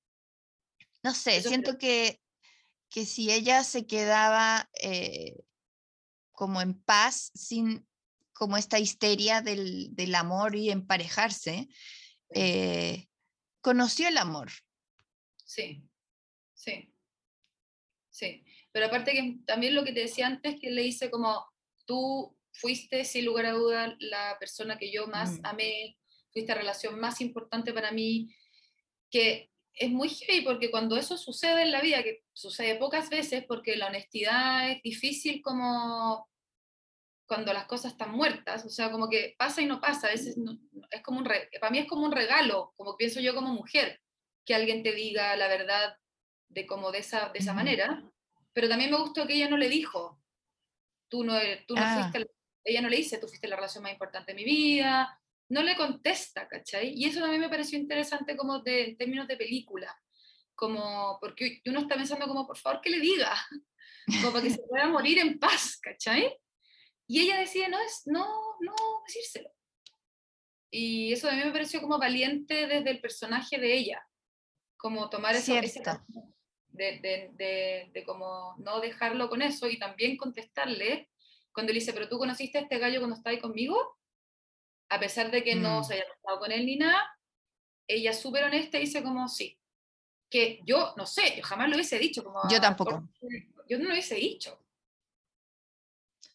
B: no sé, siento que, que si ella se quedaba eh, como en paz, sin como esta histeria del, del amor y emparejarse, eh, conoció el amor,
D: Sí, sí, sí. Pero aparte que también lo que te decía antes, que le hice como, tú fuiste sin lugar a duda la persona que yo más mm. amé, fuiste la relación más importante para mí, que es muy heavy porque cuando eso sucede en la vida, que sucede pocas veces porque la honestidad es difícil como cuando las cosas están muertas, o sea, como que pasa y no pasa, a veces es como un, para mí es como un regalo, como pienso yo como mujer, que alguien te diga la verdad de como de esa, de esa manera, pero también me gustó que ella no le dijo, tú no, tú no ah. fuiste, ella no le dice, tú fuiste la relación más importante de mi vida, no le contesta, ¿cachai? Y eso también me pareció interesante como de, en términos de película, como, porque uno está pensando como, por favor, que le diga, como para que se pueda morir en paz, ¿cachai? Y ella decide no, es, no, no decírselo. Y eso a mí me pareció como valiente desde el personaje de ella, como tomar eso, de, de, de, como no dejarlo con eso y también contestarle cuando le dice, pero tú conociste a este gallo cuando estaba ahí conmigo, a pesar de que no mm. se haya estado con él ni nada, ella súper honesta dice como, sí, que yo, no sé, yo jamás lo hubiese dicho. Como,
B: yo tampoco.
D: Yo no lo hubiese dicho.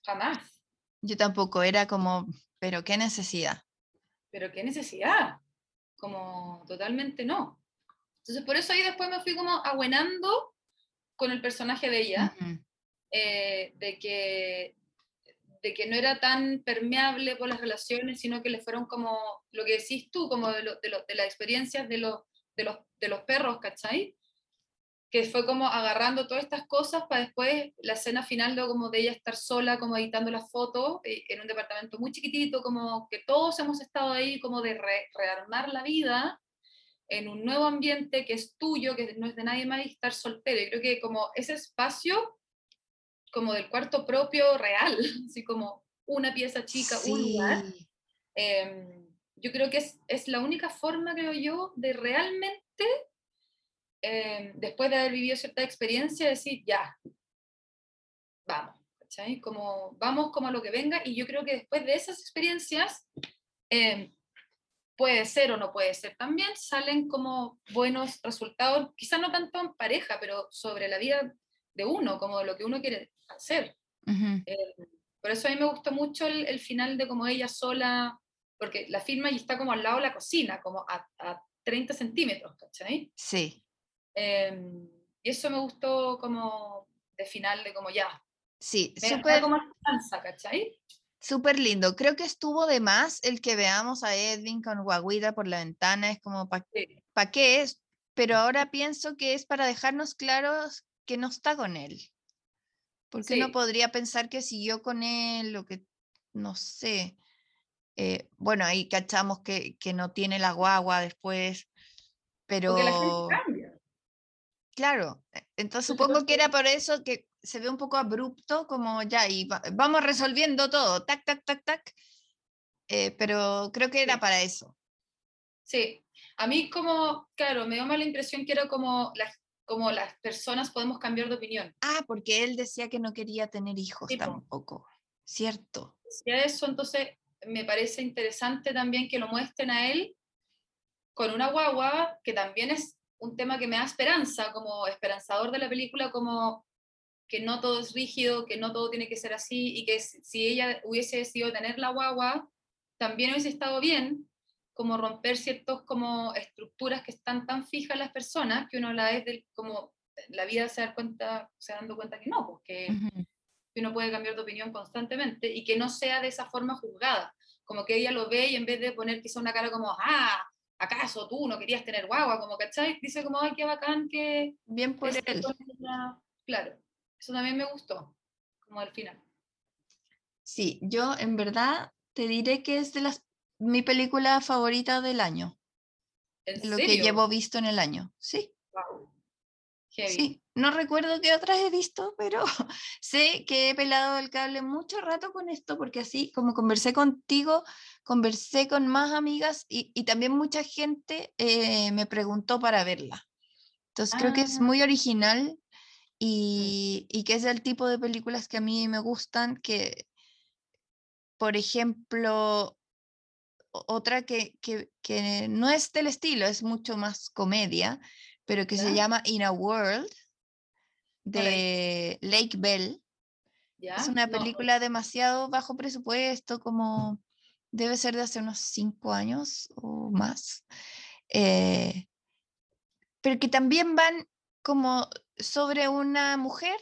D: Jamás.
B: Yo tampoco, era como, pero qué necesidad.
D: Pero qué necesidad. Como totalmente no. Entonces, por eso ahí después me fui como abuenando con el personaje de ella, eh, de, que, de que no era tan permeable por las relaciones, sino que le fueron como, lo que decís tú, como de, de, de las experiencias de, los, de, los, de los perros, ¿cachai? que fue como agarrando todas estas cosas para después la escena final de como de ella estar sola, como editando las fotos eh, en un departamento muy chiquitito, como que todos hemos estado ahí como de rearmar la vida en un nuevo ambiente que es tuyo, que no es de nadie más, y estar soltero. Y creo que como ese espacio, como del cuarto propio real, así como una pieza chica, un lugar, em, yo creo que es, es, la única forma, creo yo, de realmente, em, después de haber vivido cierta experiencia, decir, ya, vamos, Como vamos como a lo que venga, y yo creo que después de esas experiencias, eh, puede ser o no puede ser también, salen como buenos resultados, quizás no tanto en pareja, pero sobre la vida de uno, como lo que uno quiere hacer. Eh, por eso a mí me gustó mucho el, final de como ella sola, porque la firma y está como al lado de la cocina, como a, 30 centímetros, ¿cachai?
B: Sí.
D: Em, y eso me gustó como de final de como ya.
B: Sí,
D: súper. como esperanza, ¿cachai?
B: Súper lindo. Creo que estuvo de más el que veamos a Edwin con guaguita por la ventana. Es como, ¿para qué es? Pero ahora pienso que es para dejarnos claros que no está con él. Porque uno podría pensar que siguió con él o que, no sé. Eh, bueno, ahí cachamos que, que, no tiene la guagua después, pero... Porque la gente cambia. Claro, e, entonces supongo que era por eso que se ve un poco abrupto, como ya, y vamos resolviendo todo, tac, tac, tac, tac, eh, pero creo que era para eso.
D: Sí, a mí como, claro, me dio más la impresión que era como las, como las personas podemos cambiar de opinión.
B: Ah, porque él decía que no quería tener hijos tampoco, ¿cierto?
D: Decía eso, entonces me parece interesante también que lo muestren a él con una guagua, que también es un tema que me da esperanza, como esperanzador de la película, como que no todo es rígido, que no todo tiene que ser así, y que si ella hubiese decidido tener la guagua, también hubiese estado bien, como romper ciertas como estructuras que están tan fijas en las personas que uno la es del, como la vida se da cuenta, se dando cuenta que no, porque pues, uno puede cambiar de opinión constantemente y que no sea de esa forma juzgada, como que ella lo ve y en vez de poner quizá una cara como, ah, ¿acaso tú no querías tener guagua? Como, ¿cachai? Dice como, ay, qué bacán que...
B: Bien por él.
D: Claro, eso también me gustó, como al final.
B: Sí, yo en verdad te diré que es de las mi película favorita del año. ¿En lo que llevo visto en el año, sí. Sí, no recuerdo qué otras he visto, pero sé que he pelado el cable mucho rato con esto, porque así como conversé contigo, conversé con más amigas y, también mucha gente eh, me preguntó para verla. Entonces creo que es ah. muy original y, y, que es el tipo de películas que a mí me gustan, que, por ejemplo, otra que, que, no es del estilo, es mucho más comedia, pero que se llama In a World de Lake Bell. Es una película demasiado bajo presupuesto, como debe ser de hace unos cinco años o más. Eh, pero que también van como sobre una mujer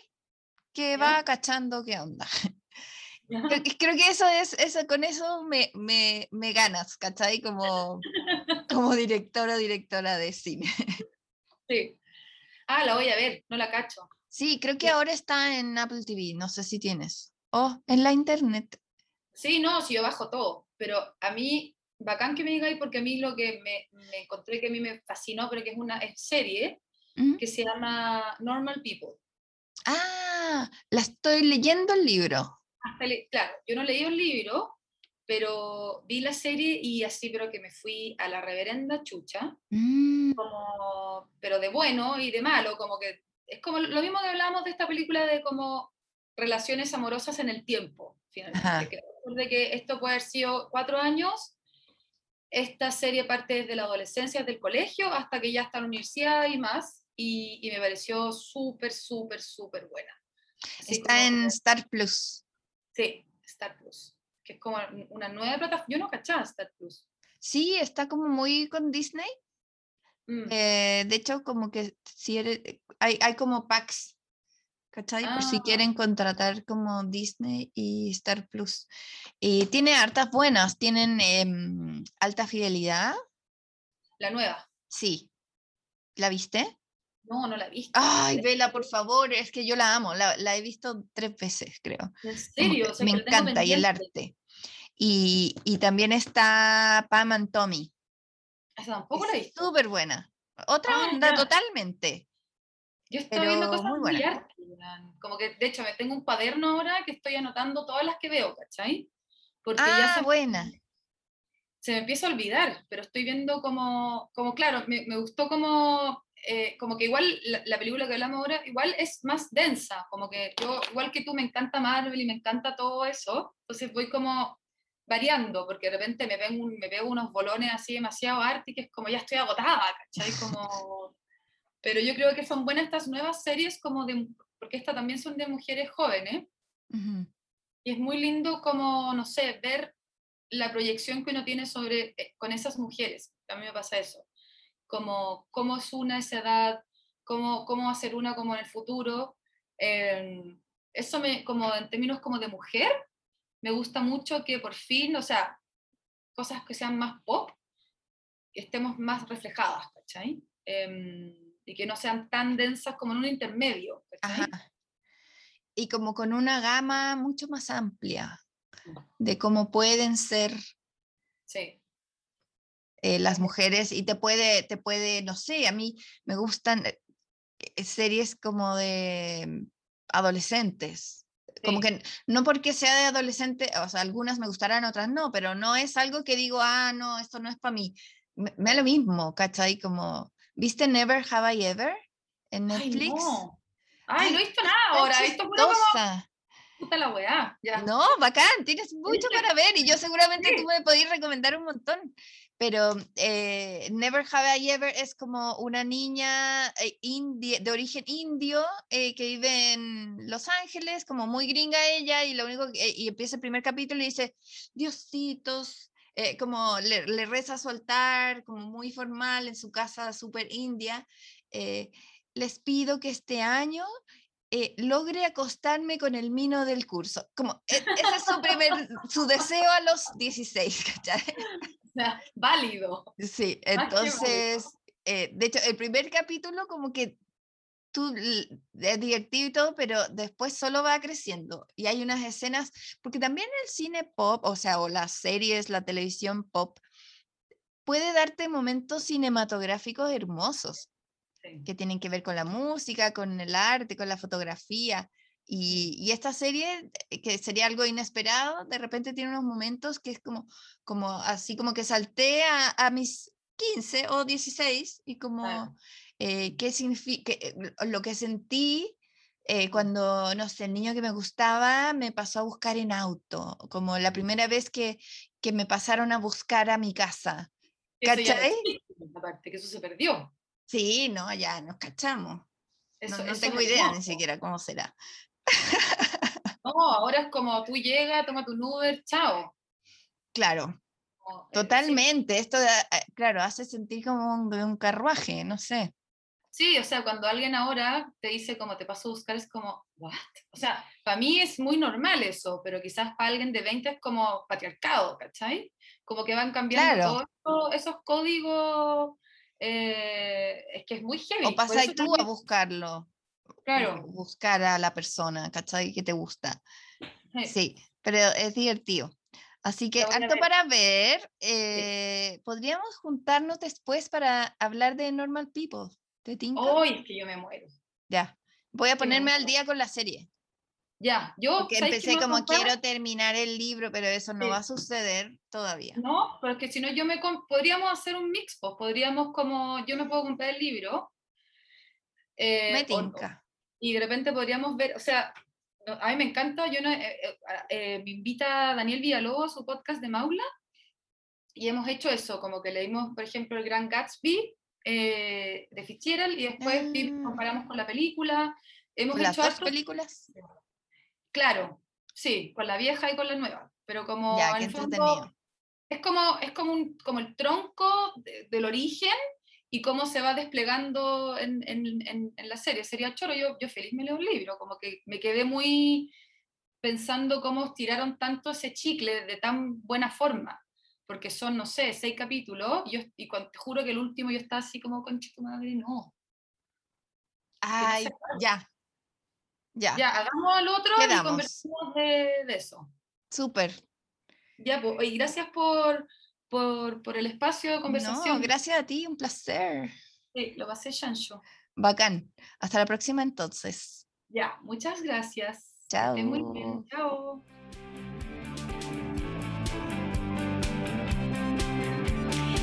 B: que va cachando qué onda. Creo, que eso es, eso, con eso me, me, me ganas, ¿cachai? Como, como director o directora de cine.
D: Sí. Ah, la voy a ver, no la cacho.
B: Sí, creo que ahora está en Apple TV, no sé si tienes. O en la internet.
D: Sí, no, sí, yo bajo todo, pero a mí, bacán que me digáis, porque a mí lo que me, me, encontré que a mí me fascinó, pero que es una serie ¿Mm? que se llama Normal People.
B: Ah, la estoy leyendo el libro
D: claro, yo no leí un libro, pero vi la serie y así pero que me fui a la reverenda chucha, mm. como, pero de bueno y de malo, como que es como lo mismo que hablábamos de esta película de como relaciones amorosas en el tiempo, finalmente, de que esto puede haber sido cuatro años, esta serie parte desde la adolescencia, del colegio, hasta que ya está en la universidad y más, y, y me pareció súper, súper, súper buena.
B: está en Star Plus.
D: Sí, Star Plus, que es como una nueva plataforma. Yo no cachaba Star Plus.
B: Sí, está como muy con Disney. Mm. Eh, de hecho, como que si eres, hay, hay como packs, ¿cachai? Por si ah. quieren contratar como Disney y Star Plus. Y tiene hartas buenas, tienen em, alta fidelidad.
D: La nueva.
B: Sí. ¿La viste?
D: No, no la he visto.
B: Ay, vela, por favor, es que yo la amo, la, he visto tres veces, creo.
D: ¿En serio?
B: me encanta, y el arte. Y, también está Pam and Tommy.
D: Esa tampoco la he visto.
B: Súper buena. Otra ah, onda totalmente.
D: Yo estoy viendo cosas muy, buenas. Como que, de hecho, me tengo un cuaderno ahora que estoy anotando todas las que veo, ¿cachai?
B: Porque ah, ya se, buena.
D: Se me empieza a olvidar, pero estoy viendo como, como claro, me, me gustó como eh, como que igual la, película que hablamos ahora, igual es más densa, como que yo, igual que tú, me encanta Marvel y me encanta todo eso, entonces voy como variando, porque de repente me pego, me pego unos bolones así demasiado arte que es como ya estoy agotada, ¿cachai? Como... Pero yo creo que son buenas estas nuevas series como de, porque estas también son de mujeres jóvenes, y es muy lindo como, no sé, ver la proyección que uno tiene sobre, eh, con esas mujeres, a mí me pasa eso como cómo es una esa edad, cómo, cómo va a ser una como en el futuro. Em, eso me, como en términos como de mujer, me gusta mucho que por fin, o sea, cosas que sean más pop, que estemos más reflejadas, ¿cachai? Em, y que no sean tan densas como en un intermedio.
B: Y como con una gama mucho más amplia de cómo pueden ser
D: Sí.
B: Eh, las mujeres y te puede, te puede, no sé, a mí me gustan eh, eh, series como de adolescentes. Como que no porque sea de adolescente, o sea, algunas me gustarán, otras no, pero no es algo que digo, ah, no, esto no es para mí. Me, da lo mismo, ¿cachai? Como, ¿viste Never Have I Ever en Netflix?
D: Ay, no, Ay, no he visto nada ahora, esto puro como puta la weá. Ya.
B: No, bacán, tienes mucho para ver y yo seguramente tú me podías recomendar un montón. Pero eh, Never Have I Ever es como una niña eh, de origen indio eh, que vive en Los Ángeles, como muy gringa ella, y lo único y empieza el primer capítulo y dice, Diositos, como le, le, reza a su altar, como muy formal en su casa súper india. les pido que este año eh, logre acostarme con el mino del curso. Como, e, ese es su, primer, su deseo a los 16, ¿cachai?
D: Válido.
B: Sí, entonces, eh, de hecho, el primer capítulo como que tú es divertido y todo, pero después solo va creciendo. Y hay unas escenas, porque también el cine pop, o sea, o las series, la televisión pop, puede darte momentos cinematográficos hermosos que tienen que ver con la música, con el arte, con la fotografía. Y, esta serie, eh, que sería algo inesperado, de repente tiene unos momentos que es como, como así como que salté a, mis 15 o 16 y como eh, qué significa, eh, lo que sentí cuando, no sé, el niño que me gustaba me pasó a buscar en auto, como la primera vez que, que me pasaron a buscar a mi casa. ¿Cachai?
D: aparte, que eso se perdió.
B: Sí, no, ya nos cachamos. no, tengo idea ni siquiera cómo será.
D: No, ahora es como tú llegas, toma tu Uber, chao.
B: Claro, eh, totalmente. Esto, eh, claro, hace sentir como un, carruaje, no sé.
D: Sí, o sea, cuando alguien ahora te dice como te paso a buscar, es como, ¿what? O sea, para mí es muy normal eso, pero quizás para alguien de 20 es como patriarcado, ¿cachai? Como que van cambiando todos esos códigos eh, es que es muy heavy.
B: O pasa tú a buscarlo.
D: Claro.
B: Buscar a la persona, ¿cachai? Que te gusta. Sí, pero es divertido. Así que, harto para ver, eh, podríamos juntarnos después para hablar de Normal People. ¿Te tinca?
D: Hoy que yo me muero.
B: Ya. Voy a ponerme al día con la serie.
D: Ya, yo.
B: Porque empecé como quiero terminar el libro, pero eso no va a suceder todavía.
D: No, pero es que si no, yo me. Podríamos hacer un mix, pues podríamos, como. Yo me puedo comprar el libro.
B: Eh, me tinca.
D: y de repente podríamos ver, o sea, a mí me encanta, yo no, eh, eh, me invita Daniel Villalobos a su podcast de Maula y hemos hecho eso, como que leímos, por ejemplo, el Gran Gatsby de Fitzgerald y después ah. comparamos con la película. Hemos
B: ¿Las dos películas?
D: Claro, sí, con la vieja y con la nueva, pero como ya, es como, es como, un, como el tronco del origen y cómo se va desplegando en, en, en, la serie. Sería choro, yo, yo feliz me leo un libro, como que me quedé muy pensando cómo tiraron tanto ese chicle de tan buena forma, porque son, no sé, seis capítulos, y, yo, y te juro que el último yo estaba así como, con tu madre, no.
B: Ay, ya, ya.
D: Ya, hagamos al otro y conversamos de, eso.
B: Súper.
D: Ya, pues, y gracias por, por, el espacio de conversación.
B: No, gracias a ti, un placer.
D: Sí, lo pasé chancho.
B: Bacán. Hasta la próxima entonces.
D: Ya, muchas gracias.
B: Chao.
D: muy bien. Chao.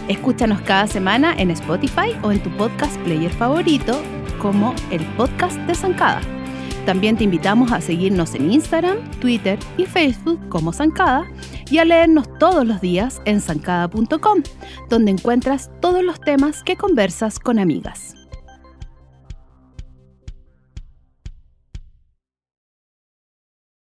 A: Escúchanos cada semana en Spotify o en tu podcast player favorito como el podcast de Zancada. También te invitamos a seguirnos en Instagram, Twitter y Facebook como Zancada y a leernos todos los días en zancada.com, donde encuentras todos los temas que conversas con amigas.